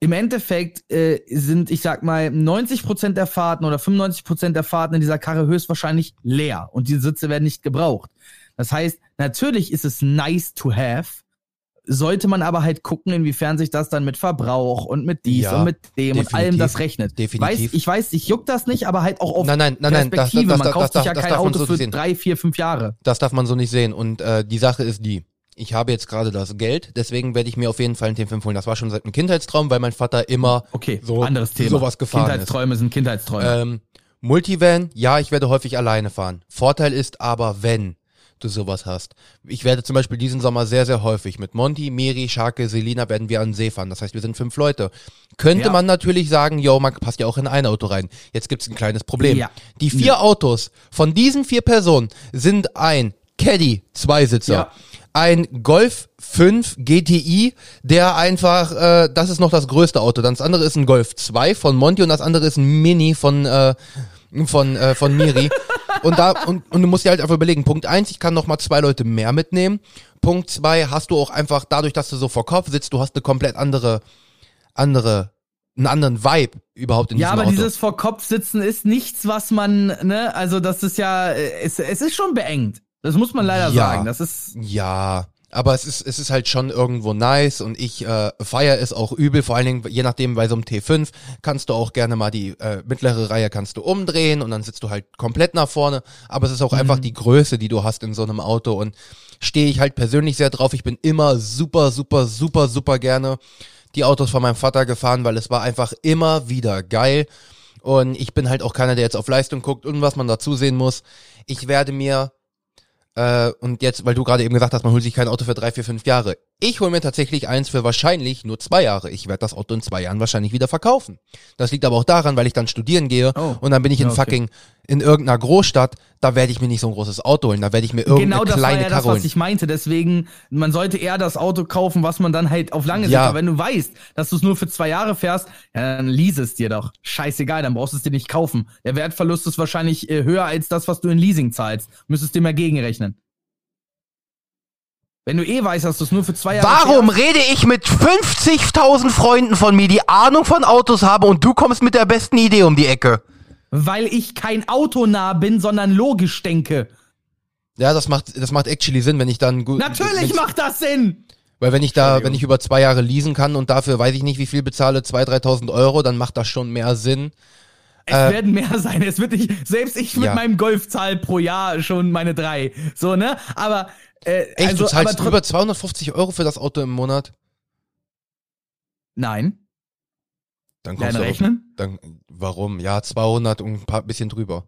im Endeffekt äh, sind, ich sag mal, 90% der Fahrten oder 95% der Fahrten in dieser Karre höchstwahrscheinlich leer und die Sitze werden nicht gebraucht. Das heißt, natürlich ist es nice to have, sollte man aber halt gucken, inwiefern sich das dann mit Verbrauch und mit dies Ja, und mit dem und allem das rechnet. definitiv. Weiß, ich weiß, ich juck das nicht, aber halt auch auf nein, nein, nein, nein, das, das, Perspektive. das, man kauft sich ja kein Auto so für sehen. drei, vier, fünf Jahre. Das darf man so nicht sehen. Und äh, die Sache ist die. Ich habe jetzt gerade das Geld, deswegen werde ich mir auf jeden Fall einen T5 holen. Das war schon seit einem Kindheitstraum, weil mein Vater immer Okay, so anderes Thema. sowas gefahren ist. Kindheitsträume sind Kindheitsträume. Ähm, Multivan, ja, ich werde häufig alleine fahren. Vorteil ist aber, wenn du sowas hast. Ich werde zum Beispiel diesen Sommer sehr, sehr häufig mit Monty, Miri, Scharke, Selina werden wir an den See fahren. Das heißt, wir sind fünf Leute. Könnte Ja. man natürlich sagen, yo, man passt ja auch in ein Auto rein. Jetzt gibt's ein kleines Problem. Ja. Die vier Autos von diesen vier Personen sind ein Caddy, Zweisitzer. Ja. Ein Golf 5 GTI, der einfach, äh, das ist noch das größte Auto. Dann das andere ist ein Golf 2 von Monty und das andere ist ein Mini von, äh, von, äh, von Miri. und da, und, und du musst dir halt einfach überlegen, Punkt eins, ich kann noch mal zwei Leute mehr mitnehmen. Punkt zwei, hast du auch einfach, dadurch, dass du so vor Kopf sitzt, du hast eine komplett andere, andere, einen anderen Vibe überhaupt in ja, diesem aber Auto. dieses vor Kopf sitzen ist nichts, was man, ne, also das ist ja, es, es ist schon beengt. Das muss man leider Ja. sagen. Das ist, Ja, aber es ist, es ist halt schon irgendwo nice und ich äh, feier es auch übel, vor allen Dingen, je nachdem, bei so einem T5 kannst du auch gerne mal die äh, mittlere Reihe kannst du umdrehen und dann sitzt du halt komplett nach vorne, aber es ist auch einfach die Größe, die du hast in so einem Auto und stehe ich halt persönlich sehr drauf. Ich bin immer super, super, super, super gerne die Autos von meinem Vater gefahren, weil es war einfach immer wieder geil. Und ich bin halt auch keiner, der jetzt auf Leistung guckt und was man dazu sehen muss. Ich werde mir äh, und jetzt, weil du gerade eben gesagt hast, man holt sich kein Auto für drei, vier, fünf Jahre. Ich hole mir tatsächlich eins für wahrscheinlich nur zwei Jahre. Ich werde das Auto in zwei Jahren wahrscheinlich wieder verkaufen. Das liegt aber auch daran, weil ich dann studieren gehe Oh. und dann bin ich in Ja, okay. fucking in irgendeiner Großstadt. Da werde ich mir nicht so ein großes Auto holen. Da werde ich mir irgendeine Genau das war kleine ja Karre das, was holen. ich meinte. Deswegen, man sollte eher das Auto kaufen, was man dann halt auf lange Sicht, Ja. aber wenn du weißt, dass du es nur für zwei Jahre fährst, ja, dann lease es dir doch. Scheißegal, dann brauchst du es dir nicht kaufen. Der Wertverlust ist wahrscheinlich äh, höher als das, was du in Leasing zahlst. Müsstest du mal gegenrechnen. Wenn du eh weißt, dass du es nur für zwei Jahre Warum fährst, rede ich mit 50.000 Freunden von mir, die Ahnung von Autos haben und du kommst mit der besten Idee um die Ecke? weil ich kein Autonah bin, sondern logisch denke. Ja, das macht, das macht actually Sinn, wenn ich dann gut. Natürlich macht das Sinn. Weil wenn ich da, wenn ich über zwei Jahre leasen kann und dafür weiß ich nicht, wie viel bezahle, 2.000, 3.000 Euro, dann macht das schon mehr Sinn. Es Äh, werden mehr sein. Es wird nicht, selbst ich mit Ja. meinem Golf zahl pro Jahr schon meine drei. So, ne? Aber, äh, Echt, also, du zahlst aber über 250 Euro für das Auto im Monat? Nein. Dann kommst Lerne du auf- rechnen? Dann, warum? Ja, 200 und ein paar bisschen drüber.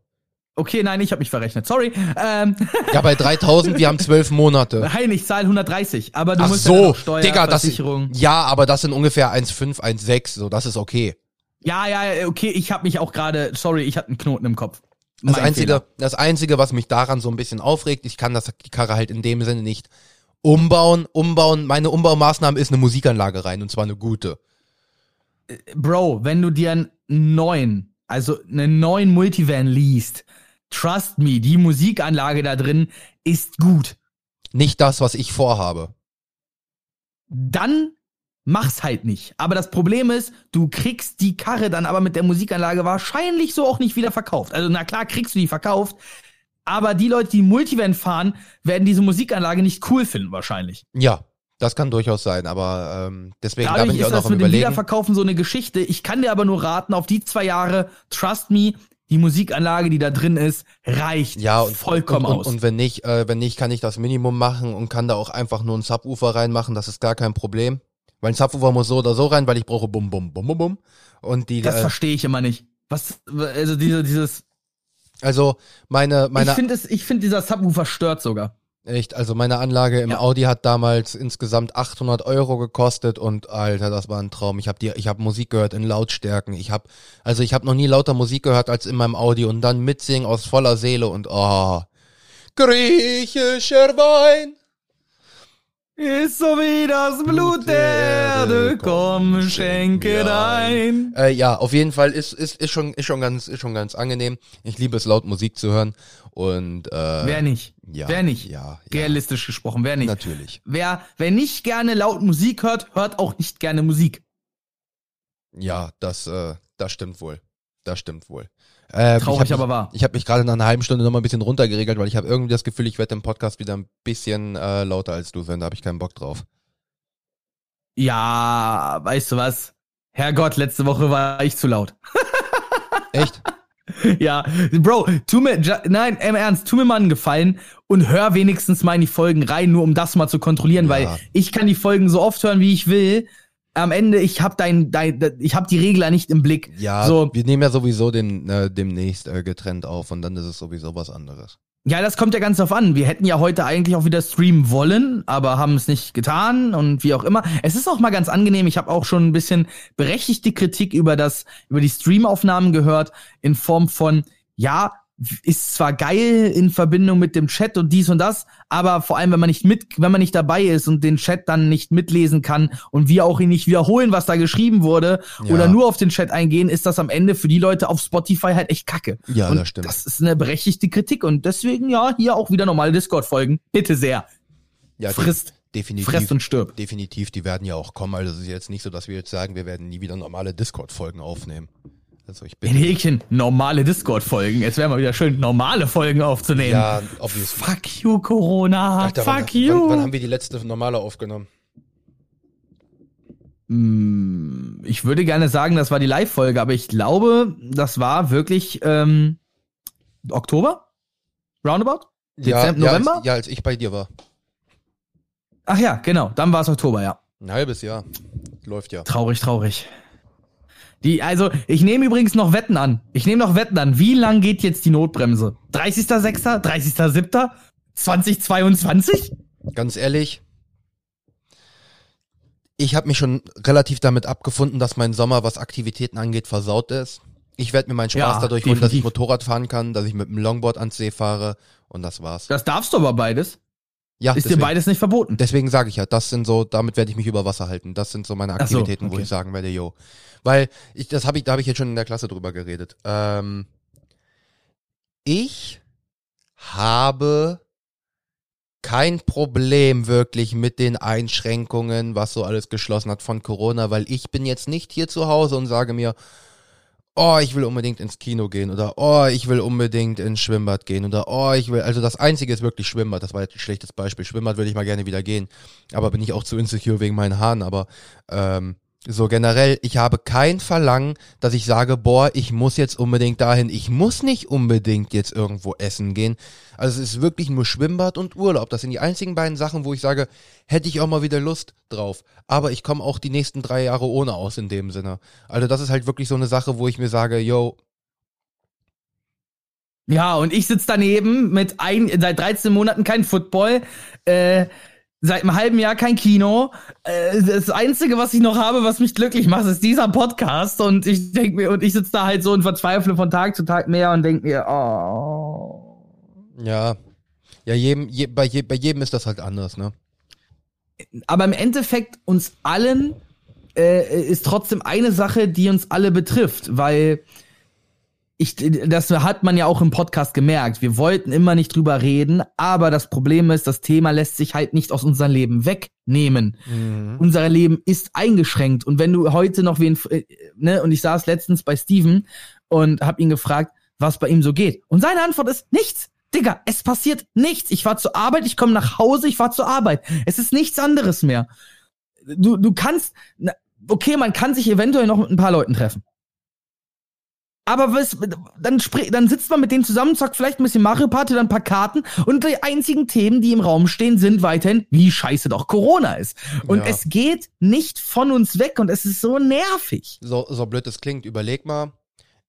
Okay, nein, ich habe mich verrechnet. Sorry. Ähm, Ja, bei 3000, wir haben zwölf Monate. nein, ich zahle 130, aber du Ach musst ja so, Steuer, Digga, das, Versicherung. ja, aber das sind ungefähr 1,5, 1,6, so, das ist okay. Ja, ja, okay, ich habe mich auch gerade, sorry, ich hatte einen Knoten im Kopf. Das Mein einzige, Fehler. das einzige, was mich daran so ein bisschen aufregt, ich kann das, die Karre halt in dem Sinne nicht umbauen, umbauen. Meine Umbaumaßnahme ist eine Musikanlage rein und zwar eine gute. Bro, wenn du dir einen neuen, also einen neuen Multivan liest, trust me, die Musikanlage da drin ist gut. Nicht das, was ich vorhabe. dann mach's halt nicht. Aber das Problem ist, du kriegst die Karre dann aber mit der Musikanlage wahrscheinlich so auch nicht wieder verkauft. Also na klar kriegst du die verkauft, aber die Leute, die Multivan fahren, werden diese Musikanlage nicht cool finden wahrscheinlich. Ja, das kann durchaus sein, aber ähm, deswegen da bin Dadurch ich auch ist noch das mit dem überlegen. Wiederverkaufen so eine Geschichte. Ich kann dir aber nur raten, auf die zwei Jahre, trust me, die Musikanlage, die da drin ist, reicht Ja, und, vollkommen und, und, aus. Und wenn nicht, äh, wenn nicht, kann ich das Minimum machen und kann da auch einfach nur einen Subwoofer reinmachen, das ist gar kein Problem. Weil ein Subwoofer muss so oder so rein, weil ich brauche bum bum bum bum bum. Und die, das äh, verstehe ich immer nicht. Was, also diese, dieses, also meine, ich meine, finde es, ich finde dieser Subwoofer stört sogar. echt, also meine Anlage im Ja. Audi hat damals insgesamt 800 Euro gekostet und Alter, das war ein Traum. Ich habe die, ich habe Musik gehört in Lautstärken. Ich habe, also ich habe noch nie lauter Musik gehört als in meinem Audi und dann mitsingen aus voller Seele und oh, griechischer Wein. Ist so wie das Blut der Erde, komm, schenke dein. Äh, ja, auf jeden Fall ist, ist, ist schon, ist schon ganz, ist schon ganz angenehm. Ich liebe es laut Musik zu hören und, äh, Wer nicht? ja, Wer nicht? Ja, ja, Realistisch gesprochen, wer nicht? natürlich. Wer, wer nicht gerne laut Musik hört, hört auch nicht gerne Musik. Ja, das, äh, das stimmt wohl. Das stimmt wohl. Ähm, ich Traurig, hab aber wahr. Ich habe mich gerade nach einer halben Stunde noch mal ein bisschen runtergeregelt, weil ich habe irgendwie das Gefühl, ich werde im Podcast wieder ein bisschen äh, lauter als du sein. Da habe ich keinen Bock drauf. Ja, weißt du was? Herrgott, letzte Woche war ich zu laut. Echt? ja, Bro, tu mir, nein, im Ernst, tu mir mal einen Gefallen und hör wenigstens mal in die Folgen rein, nur um das mal zu kontrollieren, Ja. weil ich kann die Folgen so oft hören, wie ich will. Am Ende, ich hab dein, dein ich hab die Regler nicht im Blick. Ja, So. wir nehmen ja sowieso den, äh, demnächst äh, getrennt auf und dann ist es sowieso was anderes. Ja, das kommt ja ganz drauf an. Wir hätten ja heute eigentlich auch wieder streamen wollen, aber haben es nicht getan und wie auch immer. Es ist auch mal ganz angenehm. Ich habe auch schon ein bisschen berechtigte Kritik über das, über die Streamaufnahmen gehört in Form von, ja, ist zwar geil in Verbindung mit dem Chat und dies und das, aber vor allem, wenn man nicht mit, wenn man nicht dabei ist und den Chat dann nicht mitlesen kann und wir auch ihn nicht wiederholen, was da geschrieben wurde, Ja. oder nur auf den Chat eingehen, ist das am Ende für die Leute auf Spotify halt echt kacke. Ja, und das stimmt. Das ist eine berechtigte Kritik und deswegen ja, hier auch wieder normale Discord-Folgen. Bitte sehr. Ja, Frisst, definitiv. fresst und stirbt. Definitiv, die werden ja auch kommen. Also es ist jetzt nicht so, dass wir jetzt sagen, wir werden nie wieder normale Discord-Folgen aufnehmen. Also ich In bin. Häkchen, normale Discord-Folgen. Es wäre mal wieder schön, normale Folgen aufzunehmen. Ja, obviously. Fuck you, Corona. Alter, Fuck wann, you. Wann, wann haben wir die letzte normale aufgenommen? Hm, ich würde gerne sagen, das war die Live-Folge, aber ich glaube, das war wirklich ähm, Oktober? Roundabout? Dezember, ja, November? Als, ja, als ich bei dir war. Ach ja, genau, dann war es Oktober, ja. Ein halbes Jahr. Läuft ja. Traurig, traurig. Die, also, ich nehme übrigens noch Wetten an. Ich nehme noch Wetten an. Wie lang geht jetzt die Notbremse? 30.06., 30.07., 2022? Ganz ehrlich, ich habe mich schon relativ damit abgefunden, dass mein Sommer, was Aktivitäten angeht, versaut ist. Ich werde mir meinen Spaß Ja, dadurch holen, dass ich. Motorrad fahren kann, dass ich mit dem Longboard ans See fahre und das war's. Das darfst du aber beides. Ja, Ist dir deswegen, beides nicht verboten. deswegen sage ich ja, das sind so, damit werde ich mich über Wasser halten. Das sind so meine Ach so, Aktivitäten, wo okay. ich sagen werde, yo. Weil ich, das habe ich, da habe ich jetzt schon in der Klasse drüber geredet. Ähm, ich habe kein Problem wirklich mit den Einschränkungen, was so alles geschlossen hat von Corona, weil ich bin jetzt nicht hier zu Hause und sage mir, oh, ich will unbedingt ins Kino gehen oder oh, ich will unbedingt ins Schwimmbad gehen oder oh, ich will, also das einzige ist wirklich Schwimmbad, das war jetzt ein schlechtes Beispiel. Schwimmbad würde ich mal gerne wieder gehen, aber bin ich auch zu insecure wegen meinen Haaren, aber ähm, so generell, ich habe kein Verlangen, dass ich sage, boah, ich muss jetzt unbedingt dahin. Ich muss nicht unbedingt jetzt irgendwo essen gehen. Also es ist wirklich nur Schwimmbad und Urlaub. Das sind die einzigen beiden Sachen, wo ich sage, hätte ich auch mal wieder Lust drauf. Aber ich komme auch die nächsten drei Jahre ohne aus in dem Sinne. Also das ist halt wirklich so eine Sache, wo ich mir sage, yo, Ja, und ich sitz daneben mit ein, seit 13 Monaten kein Football, äh, seit einem halben Jahr kein Kino. Äh, das Einzige, was ich noch habe, was mich glücklich macht, ist dieser Podcast. Und ich denk mir, und ich sitz da halt so und verzweifle von Tag zu Tag mehr und denk mir, oh. ja, ja, jedem, je, bei, je, bei jedem ist das halt anders, ne? Aber im Endeffekt uns allen äh, ist trotzdem eine Sache, die uns alle betrifft, weil ich, das hat man ja auch im Podcast gemerkt. Wir wollten immer nicht drüber reden, aber das Problem ist, das Thema lässt sich halt nicht aus unserem Leben wegnehmen. Mhm. Unser Leben ist eingeschränkt. Und wenn du heute noch wen, äh, ne, und ich saß letztens bei Steven und hab ihn gefragt, was bei ihm so geht. Und seine Antwort ist nichts. Digga, es passiert nichts. Ich fahr zur Arbeit, ich komme nach Hause, ich fahr zur Arbeit. Es ist nichts anderes mehr. Du, du kannst, okay, man kann sich eventuell noch mit ein paar Leuten treffen. Aber was, dann, dann sitzt man mit denen zusammen, zockt vielleicht ein bisschen Mario Party, dann ein paar Karten und die einzigen Themen, die im Raum stehen, sind weiterhin, wie scheiße doch Corona ist. Und Ja. es geht nicht von uns weg und es ist so nervig. So, so blöd es klingt, überleg mal.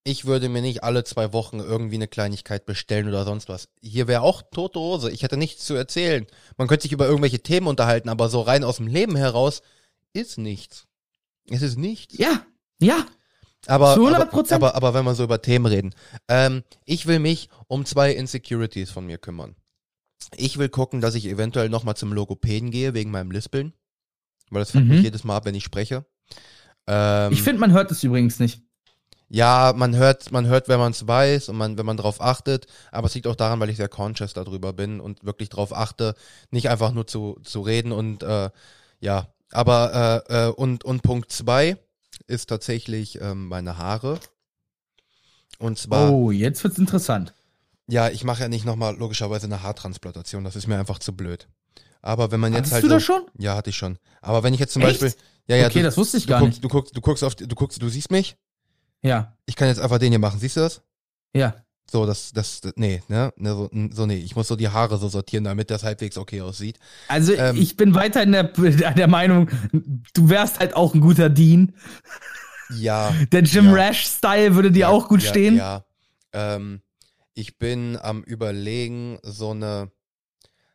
Ich würde mir nicht alle zwei Wochen irgendwie eine Kleinigkeit bestellen oder sonst was. Hier wäre auch tote Hose. Ich hätte nichts zu erzählen. Man könnte sich über irgendwelche Themen unterhalten, aber so rein aus dem Leben heraus ist nichts. Es ist nichts. Ja, ja. Aber, Zu aber, 100%. aber, aber wenn wir so über Themen reden. Ähm, ich will mich um zwei Insecurities von mir kümmern. Ich will gucken, dass ich eventuell nochmal zum Logopäden gehe, wegen meinem Lispeln. Weil das fuckt Mhm. mich jedes Mal ab, wenn ich spreche. Ähm, Ich finde, man hört es übrigens nicht. ja, man hört, man hört, wenn man es weiß und man, wenn man drauf achtet. Aber es liegt auch daran, weil ich sehr conscious darüber bin und wirklich drauf achte, nicht einfach nur zu, zu reden und äh, ja. Aber äh, äh, und und Punkt zwei ist tatsächlich ähm, meine Haare. Und zwar, Oh, jetzt wird's interessant. ja, ich mache ja nicht nochmal logischerweise eine Haartransplantation. Das ist mir einfach zu blöd. Aber wenn man jetzt Hattest halt du so, das schon? ja, hatte ich schon. Aber wenn ich jetzt zum Echt? Beispiel, ja, ja, okay, du, das wusste ich du gar guckst, nicht. du guckst, du guckst auf, du guckst, du siehst mich. Ja, Ich kann jetzt einfach den hier machen. Siehst du das? ja. So, das, das, nee, ne, ne so, so, nee, ich muss so die Haare so sortieren, damit das halbwegs okay aussieht. Also Ähm, ich bin weiterhin der, der Meinung, du wärst halt auch ein guter Dean. Ja. Der Jim Ja. Rash-Style würde dir ja, auch gut ja, stehen. Ja. Ähm, ich bin am überlegen, so eine,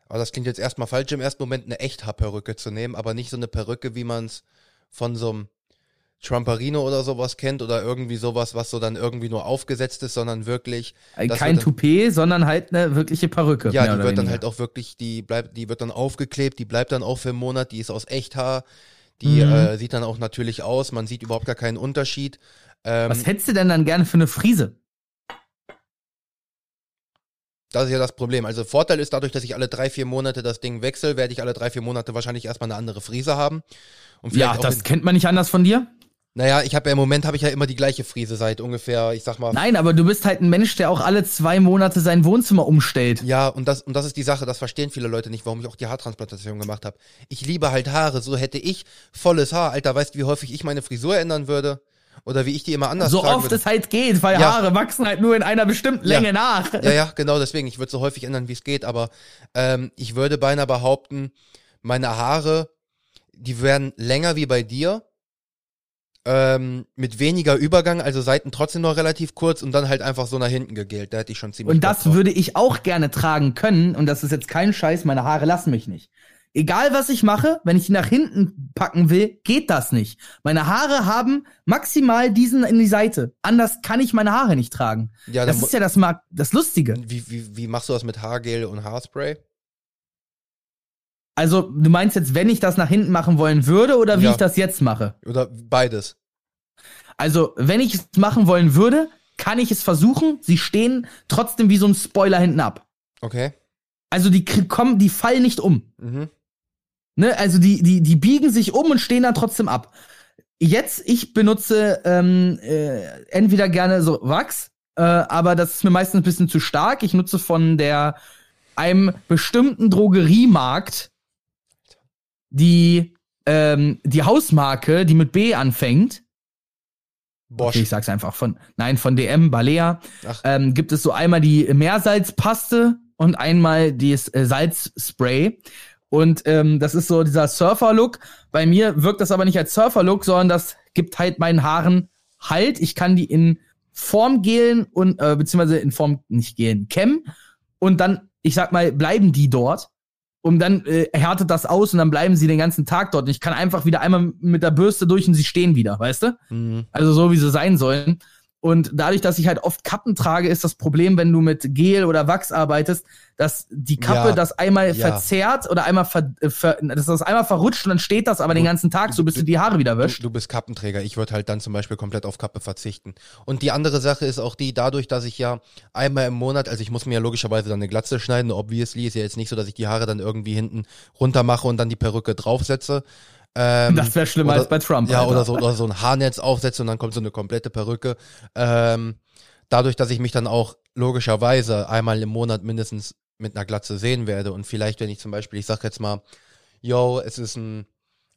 aber das klingt jetzt erstmal falsch, im ersten Moment eine Echthaarperücke zu nehmen, aber nicht so eine Perücke, wie man es von so einem Trumperino oder sowas kennt oder irgendwie sowas, was so dann irgendwie nur aufgesetzt ist, sondern wirklich, Äh, Kein dann- Toupet, sondern halt eine wirkliche Perücke. Ja, die wird dann weniger. halt auch wirklich, die bleibt, die wird dann aufgeklebt, die bleibt dann auch für einen Monat, die ist aus Echthaar, die Mhm. äh, sieht dann auch natürlich aus, man sieht überhaupt gar keinen Unterschied. Ähm, Was hättest du denn dann gerne für eine Frise? das ist ja das Problem. Also Vorteil ist dadurch, dass ich alle drei, vier Monate das Ding wechsle, werde ich alle drei, vier Monate wahrscheinlich erstmal eine andere Frise haben. Und Ja, das kennt man nicht anders von dir. Naja, ich habe ja im Moment habe ich ja immer die gleiche Frise seit ungefähr, ich sag mal, Nein, aber du bist halt ein Mensch, der auch alle zwei Monate sein Wohnzimmer umstellt. Ja, und das, und das ist die Sache, das verstehen viele Leute nicht, warum ich auch die Haartransplantation gemacht habe. Ich liebe halt Haare, so hätte ich volles Haar. Alter, weißt du, wie häufig ich meine Frisur ändern würde? Oder wie ich die immer anders So oft würde? es halt geht, weil Ja. Haare wachsen halt nur in einer bestimmten Ja. Länge nach. Ja, ja, genau deswegen. Ich würde so häufig ändern, wie es geht, aber ähm, ich würde beinahe behaupten, meine Haare, die werden länger wie bei dir, ähm, mit weniger Übergang, also Seiten trotzdem noch relativ kurz und dann halt einfach so nach hinten gegelt. Da hätte ich schon ziemlich Und das würde ich auch gerne tragen können. Und das ist jetzt kein Scheiß, meine Haare lassen mich nicht. Egal was ich mache, wenn ich die nach hinten packen will, geht das nicht. Meine Haare haben maximal diesen in die Seite. Anders kann ich meine Haare nicht tragen. Ja, das ist ja das, das Lustige. Wie, wie, wie machst du das mit Haargel und Haarspray? Also, du meinst jetzt, wenn ich das nach hinten machen wollen würde oder wie Ja. ich das jetzt mache? Oder beides? Also, wenn ich es machen wollen würde, kann ich es versuchen. Sie stehen trotzdem wie so ein Spoiler hinten ab. Okay. Also, die kommen, die fallen nicht um. Mhm. Ne? Also, die, die, die biegen sich um und stehen dann trotzdem ab. Jetzt, ich benutze ähm, äh, entweder gerne so Wachs, äh, aber das ist mir meistens ein bisschen zu stark. Ich nutze von der einem bestimmten Drogeriemarkt die ähm, die Hausmarke, die mit B anfängt. Bosch. Okay, ich sag's einfach von, nein, von DM, Balea, ähm, gibt es so einmal die Meersalzpaste und einmal das äh, Salzspray. Und ähm, das ist so dieser Surfer-Look. Bei mir wirkt das aber nicht als Surfer-Look, sondern das gibt halt meinen Haaren Halt. Ich kann die in Form gelen und, äh, beziehungsweise in Form nicht gelen, kämmen. Und dann, ich sag mal, bleiben die dort. Und dann äh, härtet das aus und dann bleiben sie den ganzen Tag dort. Und ich kann einfach wieder einmal mit der Bürste durch und sie stehen wieder, weißt du? Mhm. Also so, wie sie sein sollen. Und dadurch, dass ich halt oft Kappen trage, ist das Problem, wenn du mit Gel oder Wachs arbeitest, dass die Kappe Ja, das einmal ja. verzerrt oder einmal ver, äh, ver, dass das einmal verrutscht und dann steht das aber den ganzen Tag so, bis du die Haare wieder Du, wäscht. du bist Kappenträger. Ich würde halt dann zum Beispiel komplett auf Kappe verzichten. Und die andere Sache ist auch die, dadurch, dass ich ja einmal im Monat, also ich muss mir ja logischerweise dann eine Glatze schneiden, obviously ist ja jetzt nicht so, dass ich die Haare dann irgendwie hinten runter mache und dann die Perücke draufsetze. Ähm, Das wäre schlimmer oder- als bei Trump. Ja, Alter. oder so, oder so ein Haarnetz aufsetze und dann kommt so eine komplette Perücke. Ähm, dadurch, dass ich mich dann auch logischerweise einmal im Monat mindestens mit einer Glatze sehen werde und vielleicht, wenn ich zum Beispiel, ich sag jetzt mal, yo, es ist ein,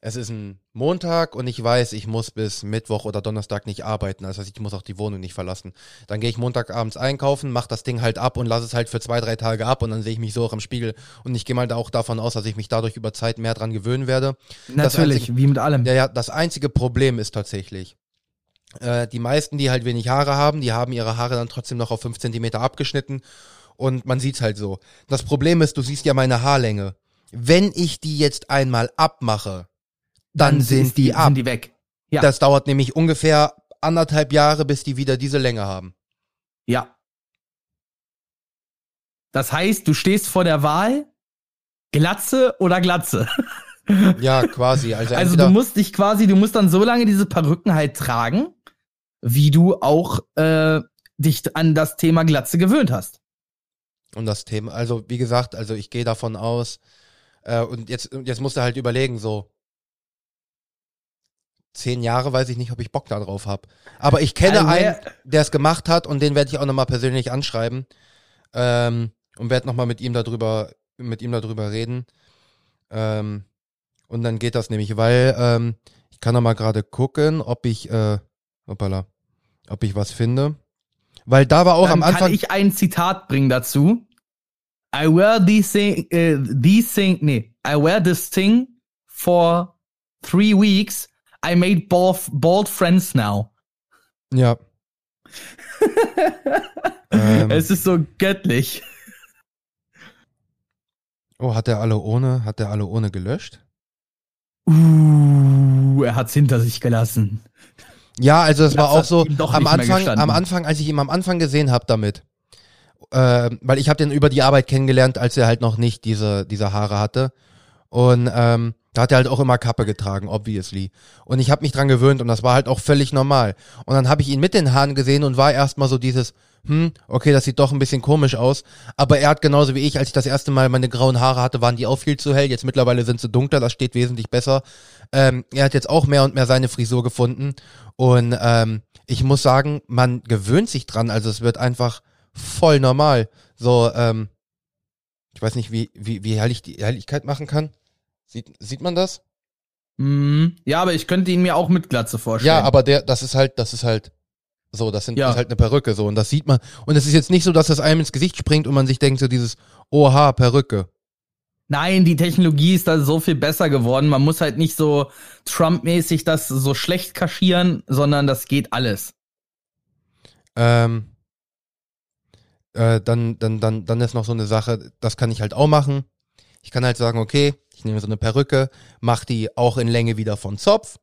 es ist ein Montag und ich weiß, ich muss bis Mittwoch oder Donnerstag nicht arbeiten. Das heißt, ich muss auch die Wohnung nicht verlassen. Dann gehe ich Montagabends einkaufen, mach das Ding halt ab und lasse es halt für zwei, drei Tage ab und dann sehe ich mich so auch im Spiegel und ich gehe mal da auch davon aus, dass ich mich dadurch über Zeit mehr dran gewöhnen werde. Natürlich, einzige- wie mit allem. Ja, ja, das einzige Problem ist tatsächlich, äh, die meisten, die halt wenig Haare haben, die haben ihre Haare dann trotzdem noch auf 5 Zentimeter abgeschnitten und man sieht's halt so. Das Problem ist, du siehst ja meine Haarlänge. Wenn ich die jetzt einmal abmache, dann, sind ist die ab. Sind die weg. Ja. Das dauert nämlich ungefähr anderthalb Jahre, bis die wieder diese Länge haben. Ja. Das heißt, du stehst vor der Wahl, Glatze oder Glatze. Ja, quasi. Also, Also du musst dich quasi, du musst dann so lange diese Perücken halt tragen, wie du auch äh, dich an das Thema Glatze gewöhnt hast. um das Thema. Also, wie gesagt, also ich gehe davon aus, äh, und jetzt, und jetzt musst du halt überlegen, so zehn Jahre weiß ich nicht, ob ich Bock da drauf habe. Aber ich kenne Also, einen, der es gemacht hat und den werde ich auch nochmal persönlich anschreiben. Ähm, und werde nochmal mit ihm darüber, mit ihm darüber reden. Ähm, und dann geht das nämlich, weil ähm, ich kann noch mal gerade gucken, ob ich, äh, hoppala, ob ich was finde. Weil da war auch Dann am Anfang. kann ich ein Zitat bringen dazu. I wear these thing, äh, these thing, nee, I wear this thing for three weeks. I made bald, bald friends now. ja. ähm, Es ist so göttlich. oh, hat er alle ohne, hat er alle ohne gelöscht? Uh, er hat's hinter sich gelassen. Ja, also es war auch so am Anfang, am Anfang, als ich ihn am Anfang gesehen habe damit, äh, weil ich habe den über die Arbeit kennengelernt, als er halt noch nicht diese diese Haare hatte und ähm, da hat er halt auch immer Kappe getragen, obviously. Und ich habe mich dran gewöhnt und das war halt auch völlig normal. Und dann habe ich ihn mit den Haaren gesehen und war erstmal so dieses, hm, okay, das sieht doch ein bisschen komisch aus. Aber er hat genauso wie ich, als ich das erste Mal meine grauen Haare hatte, waren die auch viel zu hell. Jetzt mittlerweile sind sie dunkler, das steht wesentlich besser. Ähm, er hat jetzt auch mehr und mehr seine Frisur gefunden. Und ähm, ich muss sagen, man gewöhnt sich dran. Also es wird einfach voll normal. So, ähm, ich weiß nicht, wie, wie, wie hell ich die Helligkeit machen kann. Sieht, sieht man das? Mhm. Ja, aber ich könnte ihn mir auch mit Glatze vorstellen. Ja, aber der, das ist halt, das ist halt so, das sind Ja. das ist halt eine Perücke so und das sieht man. Und es ist jetzt nicht so, dass das einem ins Gesicht springt und man sich denkt so dieses, oha, Perücke. Nein, die Technologie ist da so viel besser geworden. Man muss halt nicht so Trump-mäßig das so schlecht kaschieren, sondern das geht alles. Ähm, äh, dann, dann, dann, dann ist noch so eine Sache, das kann ich halt auch machen. Ich kann halt sagen, okay, ich nehme so eine Perücke, mache die auch in Länge wieder von Zopf,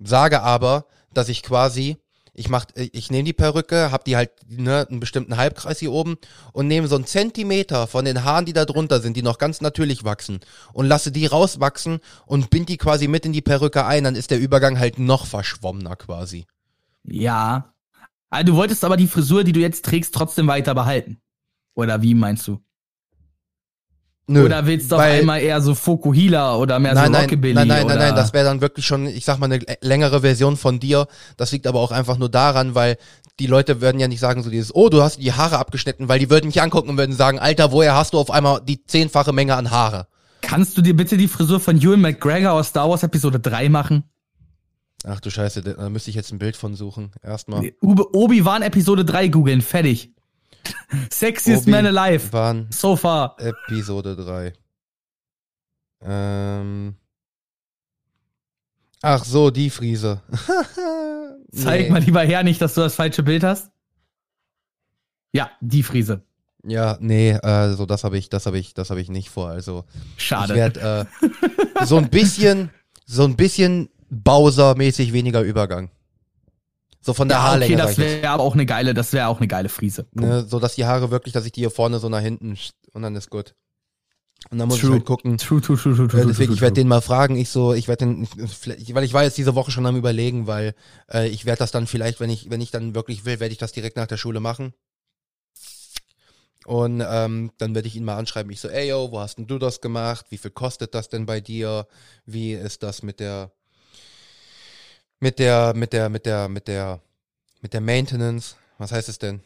sage aber, dass ich quasi ich mach, ich nehme die Perücke, hab die halt ne, einen bestimmten Halbkreis hier oben und nehme so einen Zentimeter von den Haaren, die da drunter sind, die noch ganz natürlich wachsen und lasse die rauswachsen und bind die quasi mit in die Perücke ein, dann ist der Übergang halt noch verschwommener quasi. Ja. Also du wolltest aber die Frisur, die du jetzt trägst, trotzdem weiter behalten. Oder wie meinst du? Nö, oder willst du auf einmal eher so Fokuhila oder mehr nein, so Rockabilly? Nein, nein, nein, nein, nein, das wäre dann wirklich schon, ich sag mal, eine längere Version von dir. Das liegt aber auch einfach nur daran, weil die Leute würden ja nicht sagen so dieses, oh, du hast die Haare abgeschnitten, weil die würden mich angucken und würden sagen, Alter, woher hast du auf einmal die zehnfache Menge an Haare? Kannst du dir bitte die Frisur von Ewan McGregor aus Star Wars Episode 3 machen? Ach du Scheiße, da müsste ich jetzt ein Bild von suchen. Erstmal. Obi-Wan Episode 3 googeln, fertig. Sexiest Man Alive. Waren so far. Episode 3. Ähm. Ach so, die Friese. nee. Zeig mal lieber her, nicht, dass du das falsche Bild hast. Ja, die Friese. Ja, nee, also das habe ich, das habe ich, das habe ich nicht vor. Also schade. Ich werde äh, so ein bisschen, so ein bisschen Bowser-mäßig weniger Übergang. So von der ja, Haarlänge. Okay, das wäre aber auch eine geile, das wäre auch eine geile Friese. Ne, so dass die Haare wirklich, dass ich die hier vorne so nach hinten und dann ist gut. Und dann muss true. ich halt gucken. True, true, true, true, true, äh, deswegen, ich werde den mal fragen. Ich so, ich werde den, weil ich war jetzt diese Woche schon am überlegen, weil äh, ich werde das dann vielleicht, wenn ich, wenn ich dann wirklich will, werde ich das direkt nach der Schule machen. Und ähm, dann werde ich ihn mal anschreiben. Ich so, ey yo, wo hast denn du das gemacht? Wie viel kostet das denn bei dir? Wie ist das mit der mit der, mit der, mit der, mit der, mit der Maintenance. Was heißt es denn?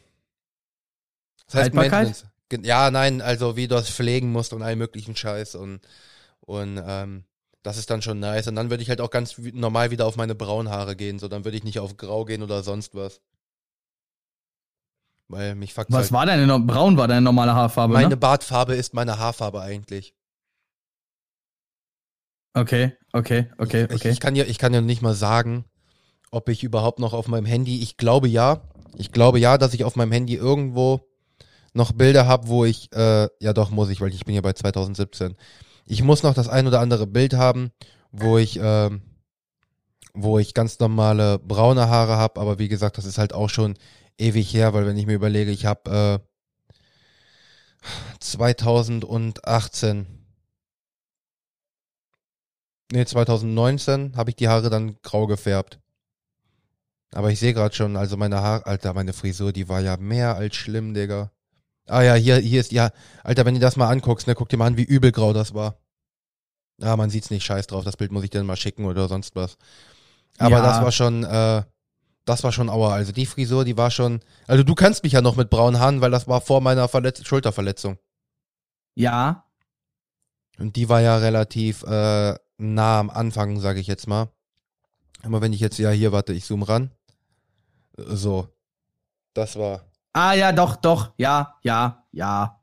Was heißt Maintenance? Ja, nein, also wie du das pflegen musst und all möglichen Scheiß und, und ähm, das ist dann schon nice. Und dann würde ich halt auch ganz normal wieder auf meine Braunhaare gehen. So, dann würde ich nicht auf Grau gehen oder sonst was. Weil mich fuckt Was halt war deine, braun war deine normale Haarfarbe, Meine ne? Bartfarbe ist meine Haarfarbe eigentlich. Okay, okay, okay, okay. Ich, ich, kann ja, ich kann ja nicht mal sagen, ob ich überhaupt noch auf meinem Handy, ich glaube ja, ich glaube ja, dass ich auf meinem Handy irgendwo noch Bilder habe, wo ich, äh, ja doch muss ich, weil ich bin ja bei 2017. Ich muss noch das ein oder andere Bild haben, wo ich, äh, wo ich ganz normale braune Haare habe, aber wie gesagt, das ist halt auch schon ewig her, weil wenn ich mir überlege, ich habe äh, 2018 Nee, 2019 habe ich die Haare dann grau gefärbt. Aber ich sehe gerade schon, also meine Haare, Alter, meine Frisur, die war ja mehr als schlimm, Digga. Ah ja, hier, hier ist, ja, Alter, wenn du das mal anguckst, ne, guck dir mal an, wie übelgrau das war. Ah, man sieht's nicht, scheiß drauf, das Bild muss ich dir dann mal schicken oder sonst was. Aber ja. das war schon, äh, das war schon aua. Also die Frisur, die war schon, also du kannst mich ja noch mit braunen Haaren, weil das war vor meiner Verletz Schulterverletzung. Ja. Und die war ja relativ, äh, nah am Anfang, sage ich jetzt mal. Aber wenn ich jetzt, ja, hier, warte, ich zoome ran. So. Das war. Ah, ja, doch, doch, ja, ja, ja.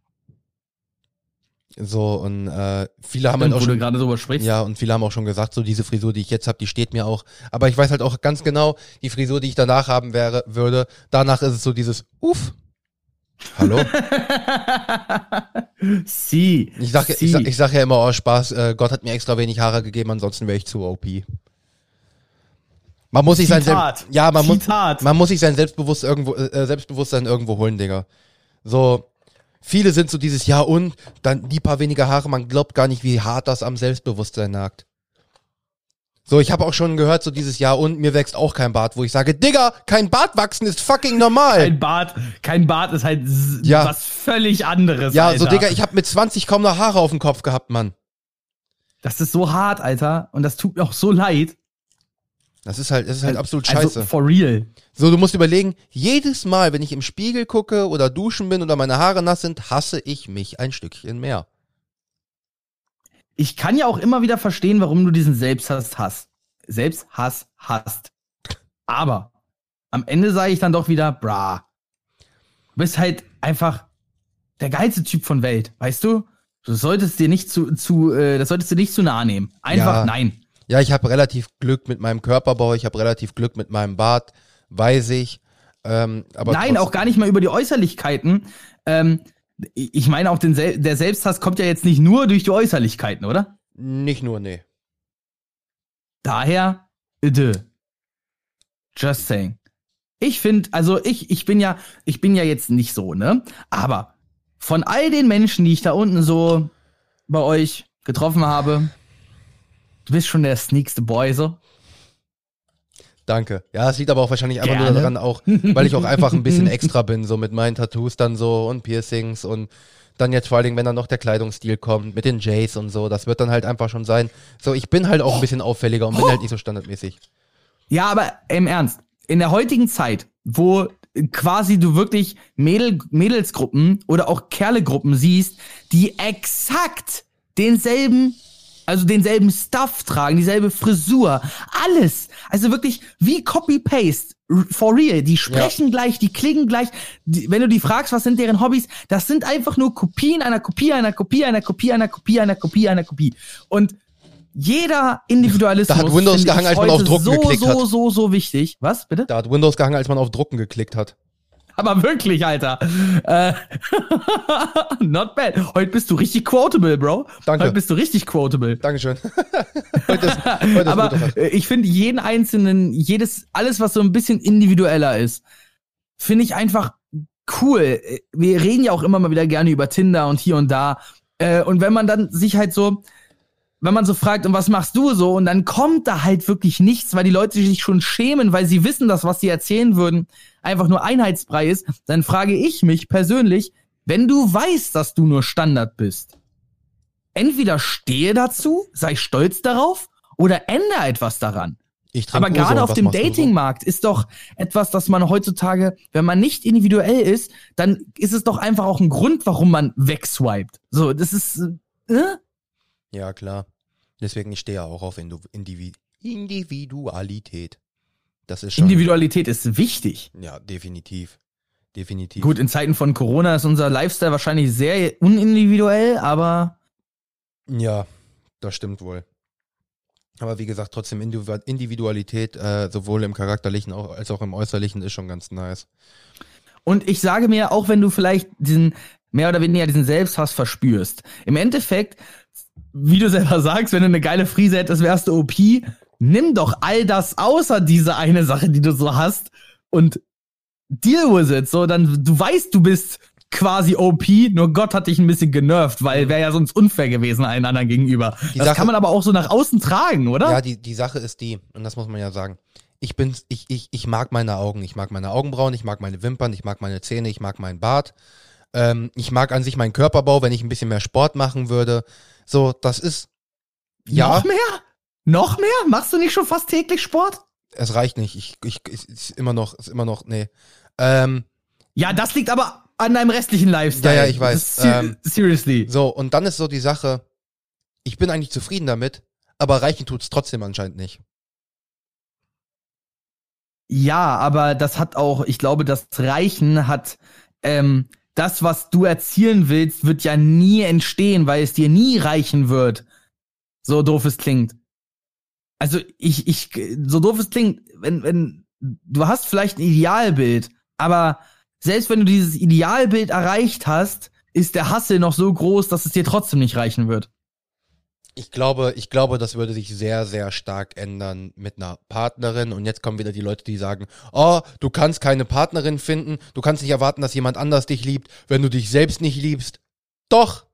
So, und äh, viele haben Stimmt, halt auch schon, gerade drüber sprichst. Ja, und viele haben auch schon gesagt, so diese Frisur, die ich jetzt habe, die steht mir auch. Aber ich weiß halt auch ganz genau, die Frisur, die ich danach haben wäre, würde, danach ist es so dieses Uff. Hallo? Sie. Ich sag, ich, sag, ich sag ja immer, oh Spaß, äh, Gott hat mir extra wenig Haare gegeben, ansonsten wäre ich zu OP. Man muss sich sein Selbst, ja, man muss, man muss sich sein Selbstbewusst irgendwo, äh, Selbstbewusstsein irgendwo holen, Digga. So, viele sind so dieses Jahr und dann die paar weniger Haare, man glaubt gar nicht, wie hart das am Selbstbewusstsein nagt. So, ich habe auch schon gehört, so dieses Jahr und mir wächst auch kein Bart, wo ich sage, Digga, kein Bart wachsen ist fucking normal. Kein Bart, kein Bart ist halt ja. was völlig anderes. Ja, Alter. so Digga, ich habe mit 20 kaum noch Haare auf dem Kopf gehabt, Mann. Das ist so hart, Alter, und das tut mir auch so leid. Das ist halt, das ist halt absolut also, scheiße. For real. So, du musst überlegen, jedes Mal, wenn ich im Spiegel gucke oder duschen bin oder meine Haare nass sind, hasse ich mich ein Stückchen mehr ich kann ja auch immer wieder verstehen, warum du diesen Selbsthass hast. Selbsthass hast. Aber am Ende sage ich dann doch wieder, bra. Du bist halt einfach der geilste Typ von Welt, weißt du? Du solltest dir nicht zu, zu äh, das solltest du nicht zu nahe nehmen. Einfach ja. nein. Ja, ich habe relativ Glück mit meinem Körperbau, ich habe relativ Glück mit meinem Bart, weiß ich. Ähm, aber Nein, auch gar nicht mal über die Äußerlichkeiten. Ähm, ich meine auch, den Sel der Selbsthass kommt ja jetzt nicht nur durch die Äußerlichkeiten, oder? Nicht nur, nee. Daher, bitte. Just saying. Ich finde, also ich, ich bin ja, ich bin ja jetzt nicht so, ne? Aber von all den Menschen, die ich da unten so bei euch getroffen habe, du bist schon der sneakste Boy, so. Danke. Ja, es liegt aber auch wahrscheinlich einfach Gerne. nur daran, auch, weil ich auch einfach ein bisschen extra bin, so mit meinen Tattoos dann so und Piercings und dann jetzt vor allen Dingen, wenn dann noch der Kleidungsstil kommt, mit den Jays und so, das wird dann halt einfach schon sein. So, ich bin halt auch ein bisschen auffälliger und bin halt nicht so standardmäßig. Ja, aber im Ernst, in der heutigen Zeit, wo quasi du wirklich Mädel, Mädelsgruppen oder auch Kerlegruppen siehst, die exakt denselben also denselben Stuff tragen, dieselbe Frisur, alles. Also wirklich wie Copy-Paste. For real. Die sprechen ja. gleich, die klingen gleich. Die, wenn du die fragst, was sind deren Hobbys, das sind einfach nur Kopien einer Kopie, einer Kopie, einer Kopie, einer Kopie, einer Kopie, einer Kopie. Und jeder Individualismus. Da hat Windows gehangen, als man auf Drucken so, geklickt so, hat. So, so, so wichtig. Was, bitte? Da hat Windows gehangen, als man auf Drucken geklickt hat. Aber wirklich, Alter. Äh, not bad. Heute bist du richtig quotable, Bro. Danke. Heute bist du richtig quotable. Dankeschön. heute ist, heute ist Aber ich finde jeden einzelnen, jedes, alles, was so ein bisschen individueller ist, finde ich einfach cool. Wir reden ja auch immer mal wieder gerne über Tinder und hier und da. Äh, und wenn man dann sich halt so, wenn man so fragt, und was machst du so? Und dann kommt da halt wirklich nichts, weil die Leute sich schon schämen, weil sie wissen, dass was sie erzählen würden, einfach nur Einheitsbrei ist. Dann frage ich mich persönlich, wenn du weißt, dass du nur Standard bist, entweder stehe dazu, sei stolz darauf oder ändere etwas daran. Aber gerade auf dem Datingmarkt so? ist doch etwas, dass man heutzutage, wenn man nicht individuell ist, dann ist es doch einfach auch ein Grund, warum man wegswiped. So, das ist, äh? Ja, klar. Deswegen, ich stehe ja auch auf Individu Individualität. Das ist schon, Individualität ist wichtig. Ja, definitiv. Definitiv. Gut, in Zeiten von Corona ist unser Lifestyle wahrscheinlich sehr unindividuell, aber. Ja, das stimmt wohl. Aber wie gesagt, trotzdem Individualität, äh, sowohl im charakterlichen als auch im äußerlichen, ist schon ganz nice. Und ich sage mir, auch wenn du vielleicht diesen mehr oder weniger diesen Selbsthass verspürst, im Endeffekt wie du selber sagst, wenn du eine geile Frise hättest, wärst du OP. Nimm doch all das außer diese eine Sache, die du so hast und deal with it. So, dann, du weißt, du bist quasi OP, nur Gott hat dich ein bisschen genervt, weil wäre ja sonst unfair gewesen allen anderen gegenüber. Die das Sache, kann man aber auch so nach außen tragen, oder? Ja, die, die Sache ist die, und das muss man ja sagen. Ich bin, ich, ich, ich mag meine Augen, ich mag meine Augenbrauen, ich mag meine Wimpern, ich mag meine Zähne, ich mag meinen Bart. Ähm, ich mag an sich meinen Körperbau, wenn ich ein bisschen mehr Sport machen würde. So, das ist. Ja. Noch mehr? Noch mehr? Machst du nicht schon fast täglich Sport? Es reicht nicht. Ich, ich, ich ist immer noch, ist immer noch, nee. Ähm, ja, das liegt aber an deinem restlichen Lifestyle. Ja, ja, ich weiß. Se ähm, seriously. So, und dann ist so die Sache, ich bin eigentlich zufrieden damit, aber reichen tut's trotzdem anscheinend nicht. Ja, aber das hat auch, ich glaube, das Reichen hat ähm, das, was du erzielen willst, wird ja nie entstehen, weil es dir nie reichen wird. So doof es klingt. Also ich, ich, so doof es klingt, wenn, wenn, du hast vielleicht ein Idealbild, aber selbst wenn du dieses Idealbild erreicht hast, ist der Hassel noch so groß, dass es dir trotzdem nicht reichen wird. Ich glaube, ich glaube, das würde sich sehr, sehr stark ändern mit einer Partnerin. Und jetzt kommen wieder die Leute, die sagen, oh, du kannst keine Partnerin finden, du kannst nicht erwarten, dass jemand anders dich liebt, wenn du dich selbst nicht liebst. Doch,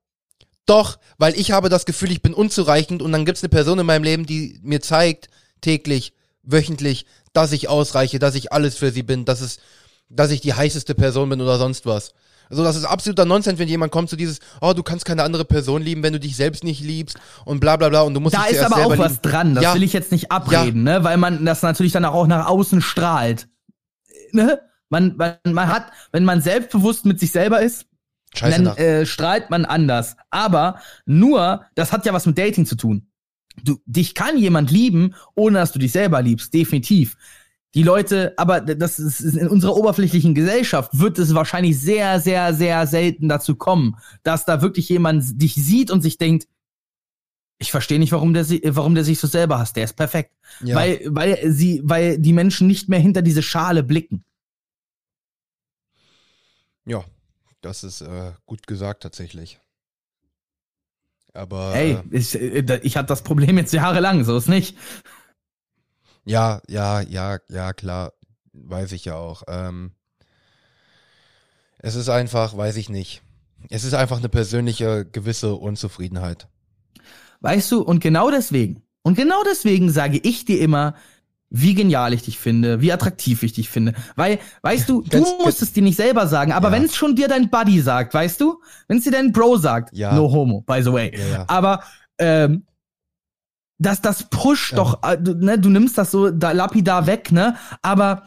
doch, weil ich habe das Gefühl, ich bin unzureichend und dann gibt es eine Person in meinem Leben, die mir zeigt, täglich, wöchentlich, dass ich ausreiche, dass ich alles für sie bin, dass es, dass ich die heißeste Person bin oder sonst was. Also das ist absoluter Nonsens, wenn jemand kommt zu dieses, oh, du kannst keine andere Person lieben, wenn du dich selbst nicht liebst und bla bla bla und du musst Da ist aber auch was dran, das ja. will ich jetzt nicht abreden, ja. ne? Weil man das natürlich dann auch nach außen strahlt. Ne? Man, man, man hat, wenn man selbstbewusst mit sich selber ist, Scheiße dann äh, strahlt man anders. Aber nur, das hat ja was mit Dating zu tun. Du, dich kann jemand lieben, ohne dass du dich selber liebst, definitiv. Die Leute, aber das ist in unserer oberflächlichen Gesellschaft wird es wahrscheinlich sehr, sehr, sehr selten dazu kommen, dass da wirklich jemand dich sieht und sich denkt, ich verstehe nicht, warum der, warum der sich so selber hasst. Der ist perfekt. Ja. Weil, weil sie, weil die Menschen nicht mehr hinter diese Schale blicken. Ja, das ist äh, gut gesagt tatsächlich. Aber Hey, äh, ich, äh, ich hatte das Problem jetzt jahrelang, so ist nicht. Ja, ja, ja, ja, klar, weiß ich ja auch. Ähm, es ist einfach, weiß ich nicht. Es ist einfach eine persönliche gewisse Unzufriedenheit. Weißt du, und genau deswegen, und genau deswegen sage ich dir immer, wie genial ich dich finde, wie attraktiv ich dich finde. Weil, weißt du, du Ganz- musst es dir nicht selber sagen, aber Ja. wenn es schon dir dein Buddy sagt, weißt du, wenn es dir dein Bro sagt, Ja. no homo, by the way, ja. aber ähm, das, das pusht Ja. doch, äh, du, ne, du nimmst das so da, lapidar weg, ne? Aber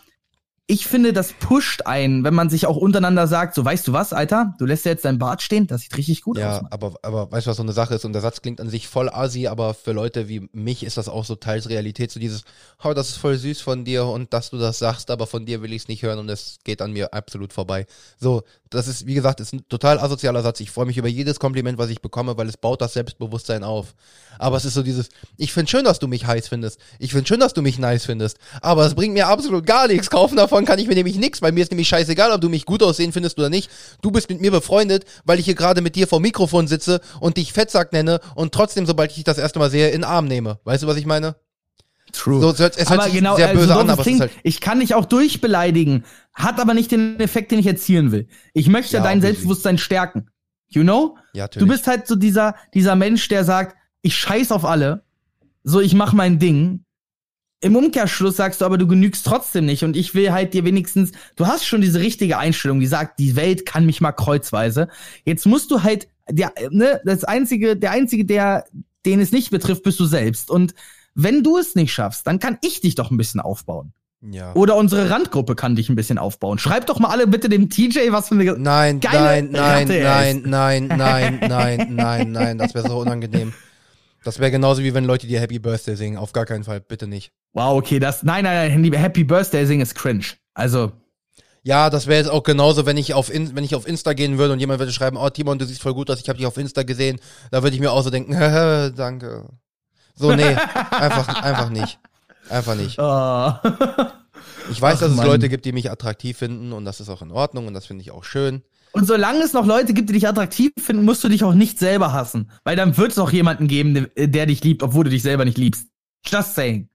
ich finde, das pusht einen, wenn man sich auch untereinander sagt, so weißt du was, Alter, du lässt ja jetzt dein Bart stehen, das sieht richtig gut Ja, aus. Mann. aber, aber weißt du, was so eine Sache ist? Und der Satz klingt an sich voll assi, aber für Leute wie mich ist das auch so teils Realität, so dieses, oh, das ist voll süß von dir und dass du das sagst, aber von dir will ich es nicht hören und es geht an mir absolut vorbei. So, das ist, wie gesagt, ist ein total asozialer Satz. Ich freue mich über jedes Kompliment, was ich bekomme, weil es baut das Selbstbewusstsein auf. Aber es ist so dieses, ich finde schön, dass du mich heiß findest. Ich finde schön, dass du mich nice findest. Aber es bringt mir absolut gar nichts. Kaufen davon kann ich mir nämlich nichts, weil mir ist nämlich scheißegal, ob du mich gut aussehen findest oder nicht. Du bist mit mir befreundet, weil ich hier gerade mit dir vor dem Mikrofon sitze und dich Fettsack nenne und trotzdem, sobald ich dich das erste Mal sehe, in den Arm nehme. Weißt du, was ich meine? True. So, es hört, es hört aber sich genau, sehr also böse doof an, aber klingt, halt. ich kann dich auch durchbeleidigen, hat aber nicht den Effekt, den ich erzielen will. Ich möchte Ja, dein. Selbstbewusstsein stärken. You know? Ja, natürlich. Du bist halt so dieser, dieser Mensch, der sagt, ich scheiß auf alle, so ich mach mein Ding. Im Umkehrschluss sagst du aber, du genügst trotzdem nicht und ich will halt dir wenigstens, du hast schon diese richtige Einstellung, die sagt, die Welt kann mich mal kreuzweise. Jetzt musst du halt, der, ne, das einzige, der einzige, der, den es nicht betrifft, bist du selbst. Und wenn du es nicht schaffst, dann kann ich dich doch ein bisschen aufbauen. ja. Oder unsere Randgruppe kann dich ein bisschen aufbauen. Schreib doch mal alle bitte dem TJ, was für eine. Nein, Geile nein, nein, Ratte nein, ist. nein, nein, nein, nein, nein, das wäre so unangenehm. Das wäre genauso wie wenn Leute dir Happy Birthday singen. Auf gar keinen Fall, bitte nicht. Wow, okay, das. Nein, nein, nein, liebe Happy Birthday singen ist cringe. Also, Ja, das wäre jetzt auch genauso, wenn ich auf In wenn ich auf Insta gehen würde und jemand würde schreiben, oh Timon, du siehst voll gut aus, ich habe dich auf Insta gesehen. Da würde ich mir auch so denken, danke. So, nee, einfach, einfach nicht. Einfach nicht. oh. Ich weiß, Ach, dass es Mann. Leute gibt, die mich attraktiv finden und das ist auch in Ordnung und das finde ich auch schön. Und solange es noch Leute gibt, die dich attraktiv finden, musst du dich auch nicht selber hassen. Weil dann wird es auch jemanden geben, der, dich liebt, obwohl du dich selber nicht liebst. Just saying.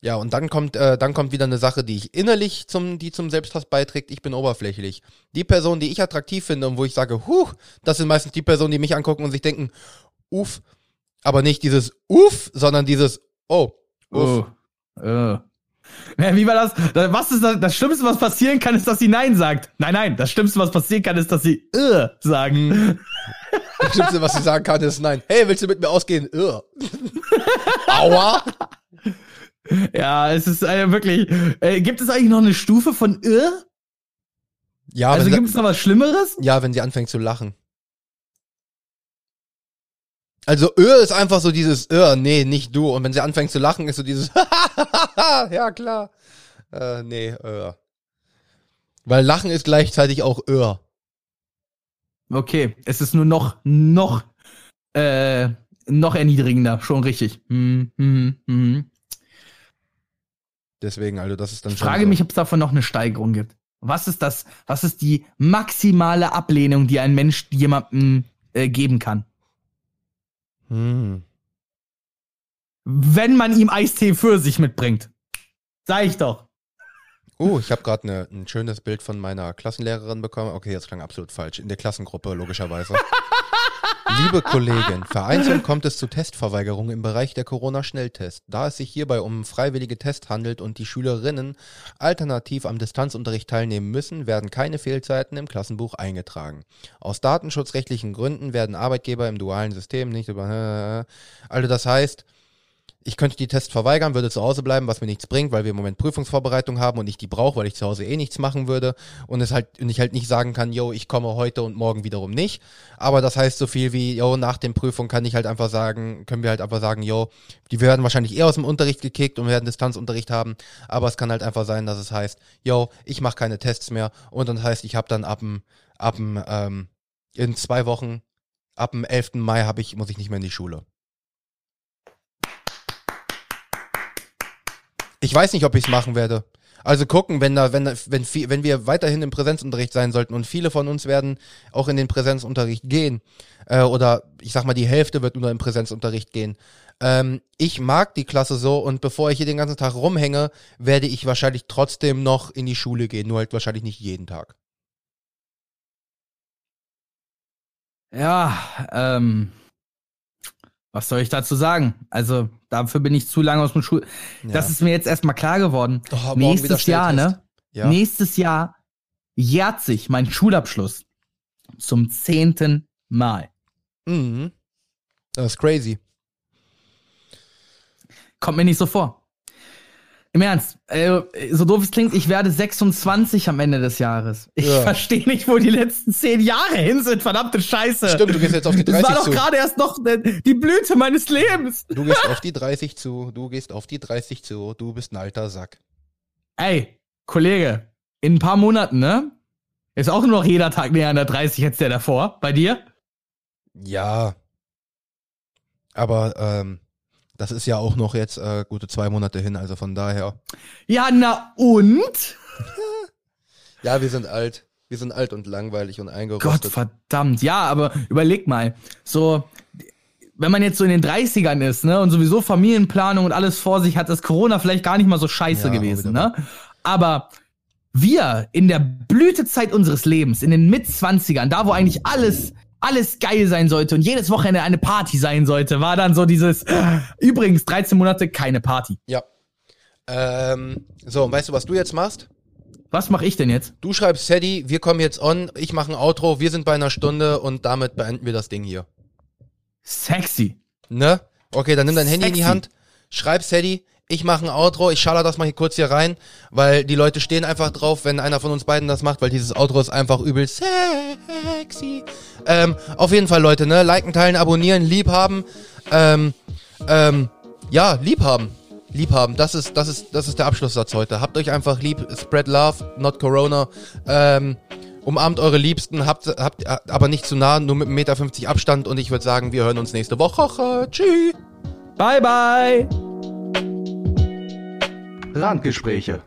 Ja, und dann kommt, äh, dann kommt wieder eine Sache, die ich innerlich zum, die zum Selbsthass beiträgt. Ich bin oberflächlich. Die Personen, die ich attraktiv finde und wo ich sage, huh, das sind meistens die Personen, die mich angucken und sich denken, uff, aber nicht dieses uff, sondern dieses, oh, uff. Oh. Oh. Ja, wie war das? Was ist das? Das Schlimmste, was passieren kann, ist, dass sie Nein sagt. Nein, nein. Das Schlimmste, was passieren kann, ist, dass sie äh sagen. Das Schlimmste, was ich sagen kann, ist nein. Hey, willst du mit mir ausgehen? Ugh. Aua. Ja, es ist äh, wirklich. Äh, gibt es eigentlich noch eine Stufe von äh? Ja, Also gibt sie, es noch was Schlimmeres? ja, wenn sie anfängt zu lachen. Also, Öh ist einfach so dieses, Öh, nee, nicht du. Und wenn sie anfängt zu lachen, ist so dieses, ja, klar. Äh, nee, Öh. Weil Lachen ist gleichzeitig auch Öh. Okay, es ist nur noch, noch, äh, noch erniedrigender. Schon richtig. Hm, hm, hm. Deswegen, also, das ist dann Ich frage so. mich, ob es davon noch eine Steigerung gibt. Was ist das? Was ist die maximale Ablehnung, die ein Mensch jemandem äh, geben kann? Hm. Wenn man ihm Eistee für sich mitbringt. Sag ich doch. Oh, ich habe gerade ne, ein schönes Bild von meiner Klassenlehrerin bekommen. Okay, das klang absolut falsch. In der Klassengruppe, logischerweise. Liebe Kollegin, vereinzelt kommt es zu Testverweigerungen im Bereich der Corona-Schnelltest. Da es sich hierbei um freiwillige Tests handelt und die Schülerinnen alternativ am Distanzunterricht teilnehmen müssen, werden keine Fehlzeiten im Klassenbuch eingetragen. Aus datenschutzrechtlichen Gründen werden Arbeitgeber im dualen System nicht über... Also das heißt, ich könnte die Tests verweigern, würde zu Hause bleiben, was mir nichts bringt, weil wir im Moment Prüfungsvorbereitung haben und ich die brauche, weil ich zu Hause eh nichts machen würde und es halt und ich halt nicht sagen kann, yo, ich komme heute und morgen wiederum nicht. Aber das heißt so viel wie, yo, nach den Prüfungen kann ich halt einfach sagen, können wir halt einfach sagen, yo, die werden wahrscheinlich eher aus dem Unterricht gekickt und werden Distanzunterricht haben, aber es kann halt einfach sein, dass es heißt, yo, ich mache keine Tests mehr und dann heißt, ich habe dann ab dem, ab dem, ähm, in zwei Wochen, ab dem 11. Mai habe ich, muss ich nicht mehr in die Schule. Ich weiß nicht, ob ich es machen werde. Also gucken, wenn da, wenn, wenn, wenn wir weiterhin im Präsenzunterricht sein sollten und viele von uns werden auch in den Präsenzunterricht gehen, äh, oder ich sag mal, die Hälfte wird nur im Präsenzunterricht gehen. Ähm, ich mag die Klasse so und bevor ich hier den ganzen Tag rumhänge, werde ich wahrscheinlich trotzdem noch in die Schule gehen, nur halt wahrscheinlich nicht jeden Tag. Ja, ähm, was soll ich dazu sagen? Also, dafür bin ich zu lange aus dem Schul. Ja. Das ist mir jetzt erstmal klar geworden. Oh, Nächstes Jahr, ne? Ja. Nächstes Jahr jährt sich mein Schulabschluss zum zehnten Mal. Mhm. Das ist crazy. Kommt mir nicht so vor. Im Ernst, äh, so doof es klingt, ich werde 26 am Ende des Jahres. Ich Ja. verstehe nicht, wo die letzten zehn Jahre hin sind, verdammte Scheiße. Stimmt, du gehst jetzt auf die Das 30 war doch zu. gerade erst noch äh, die Blüte meines Lebens. Du gehst auf die 30 zu, du gehst auf die 30 zu, du bist ein alter Sack. Ey, Kollege, in ein paar Monaten, ne? Ist auch nur noch jeder Tag näher an der 30 als der davor. Bei dir? Ja. Aber ähm, das ist ja auch noch jetzt äh, gute zwei Monate hin, also von daher. Ja, na und? Ja, wir sind alt. Wir sind alt und langweilig und Gott eingerostet. verdammt. Ja, aber überleg mal. So, wenn man jetzt so in den 30ern ist, ne, und sowieso Familienplanung und alles vor sich hat, ist Corona vielleicht gar nicht mal so scheiße Ja, gewesen, ne? Aber wir in der Blütezeit unseres Lebens, in den Mitzwanzigern, da wo eigentlich alles, alles geil sein sollte und jedes Wochenende eine Party sein sollte, war dann so dieses, übrigens, 13 Monate keine Party. ja. Ähm, so, und weißt du, was du jetzt machst? Was mache ich denn jetzt? Du schreibst Sadie, wir kommen jetzt on, ich mache ein Outro, wir sind bei einer Stunde und damit beenden wir das Ding hier. Sexy. Ne? Okay, dann nimm dein Handy in die Sexy. Hand, schreib Sadie, ich mache ein Outro, ich schaller das mal hier kurz hier rein, weil die Leute stehen einfach drauf, wenn einer von uns beiden das macht, weil dieses Outro ist einfach übel sexy. Ähm, auf jeden Fall, Leute, ne? Liken, teilen, abonnieren, lieb haben. Ähm, ähm, ja, lieb haben. Lieb haben. Das ist, das ist, das ist der Abschlusssatz heute. Habt euch einfach lieb, spread love, not Corona. Ähm, umarmt eure Liebsten, habt, habt aber nicht zu nah, nur mit 1,50 Meter Abstand und ich würde sagen, wir hören uns nächste Woche. Tschüss. Bye, bye. Randgespräche.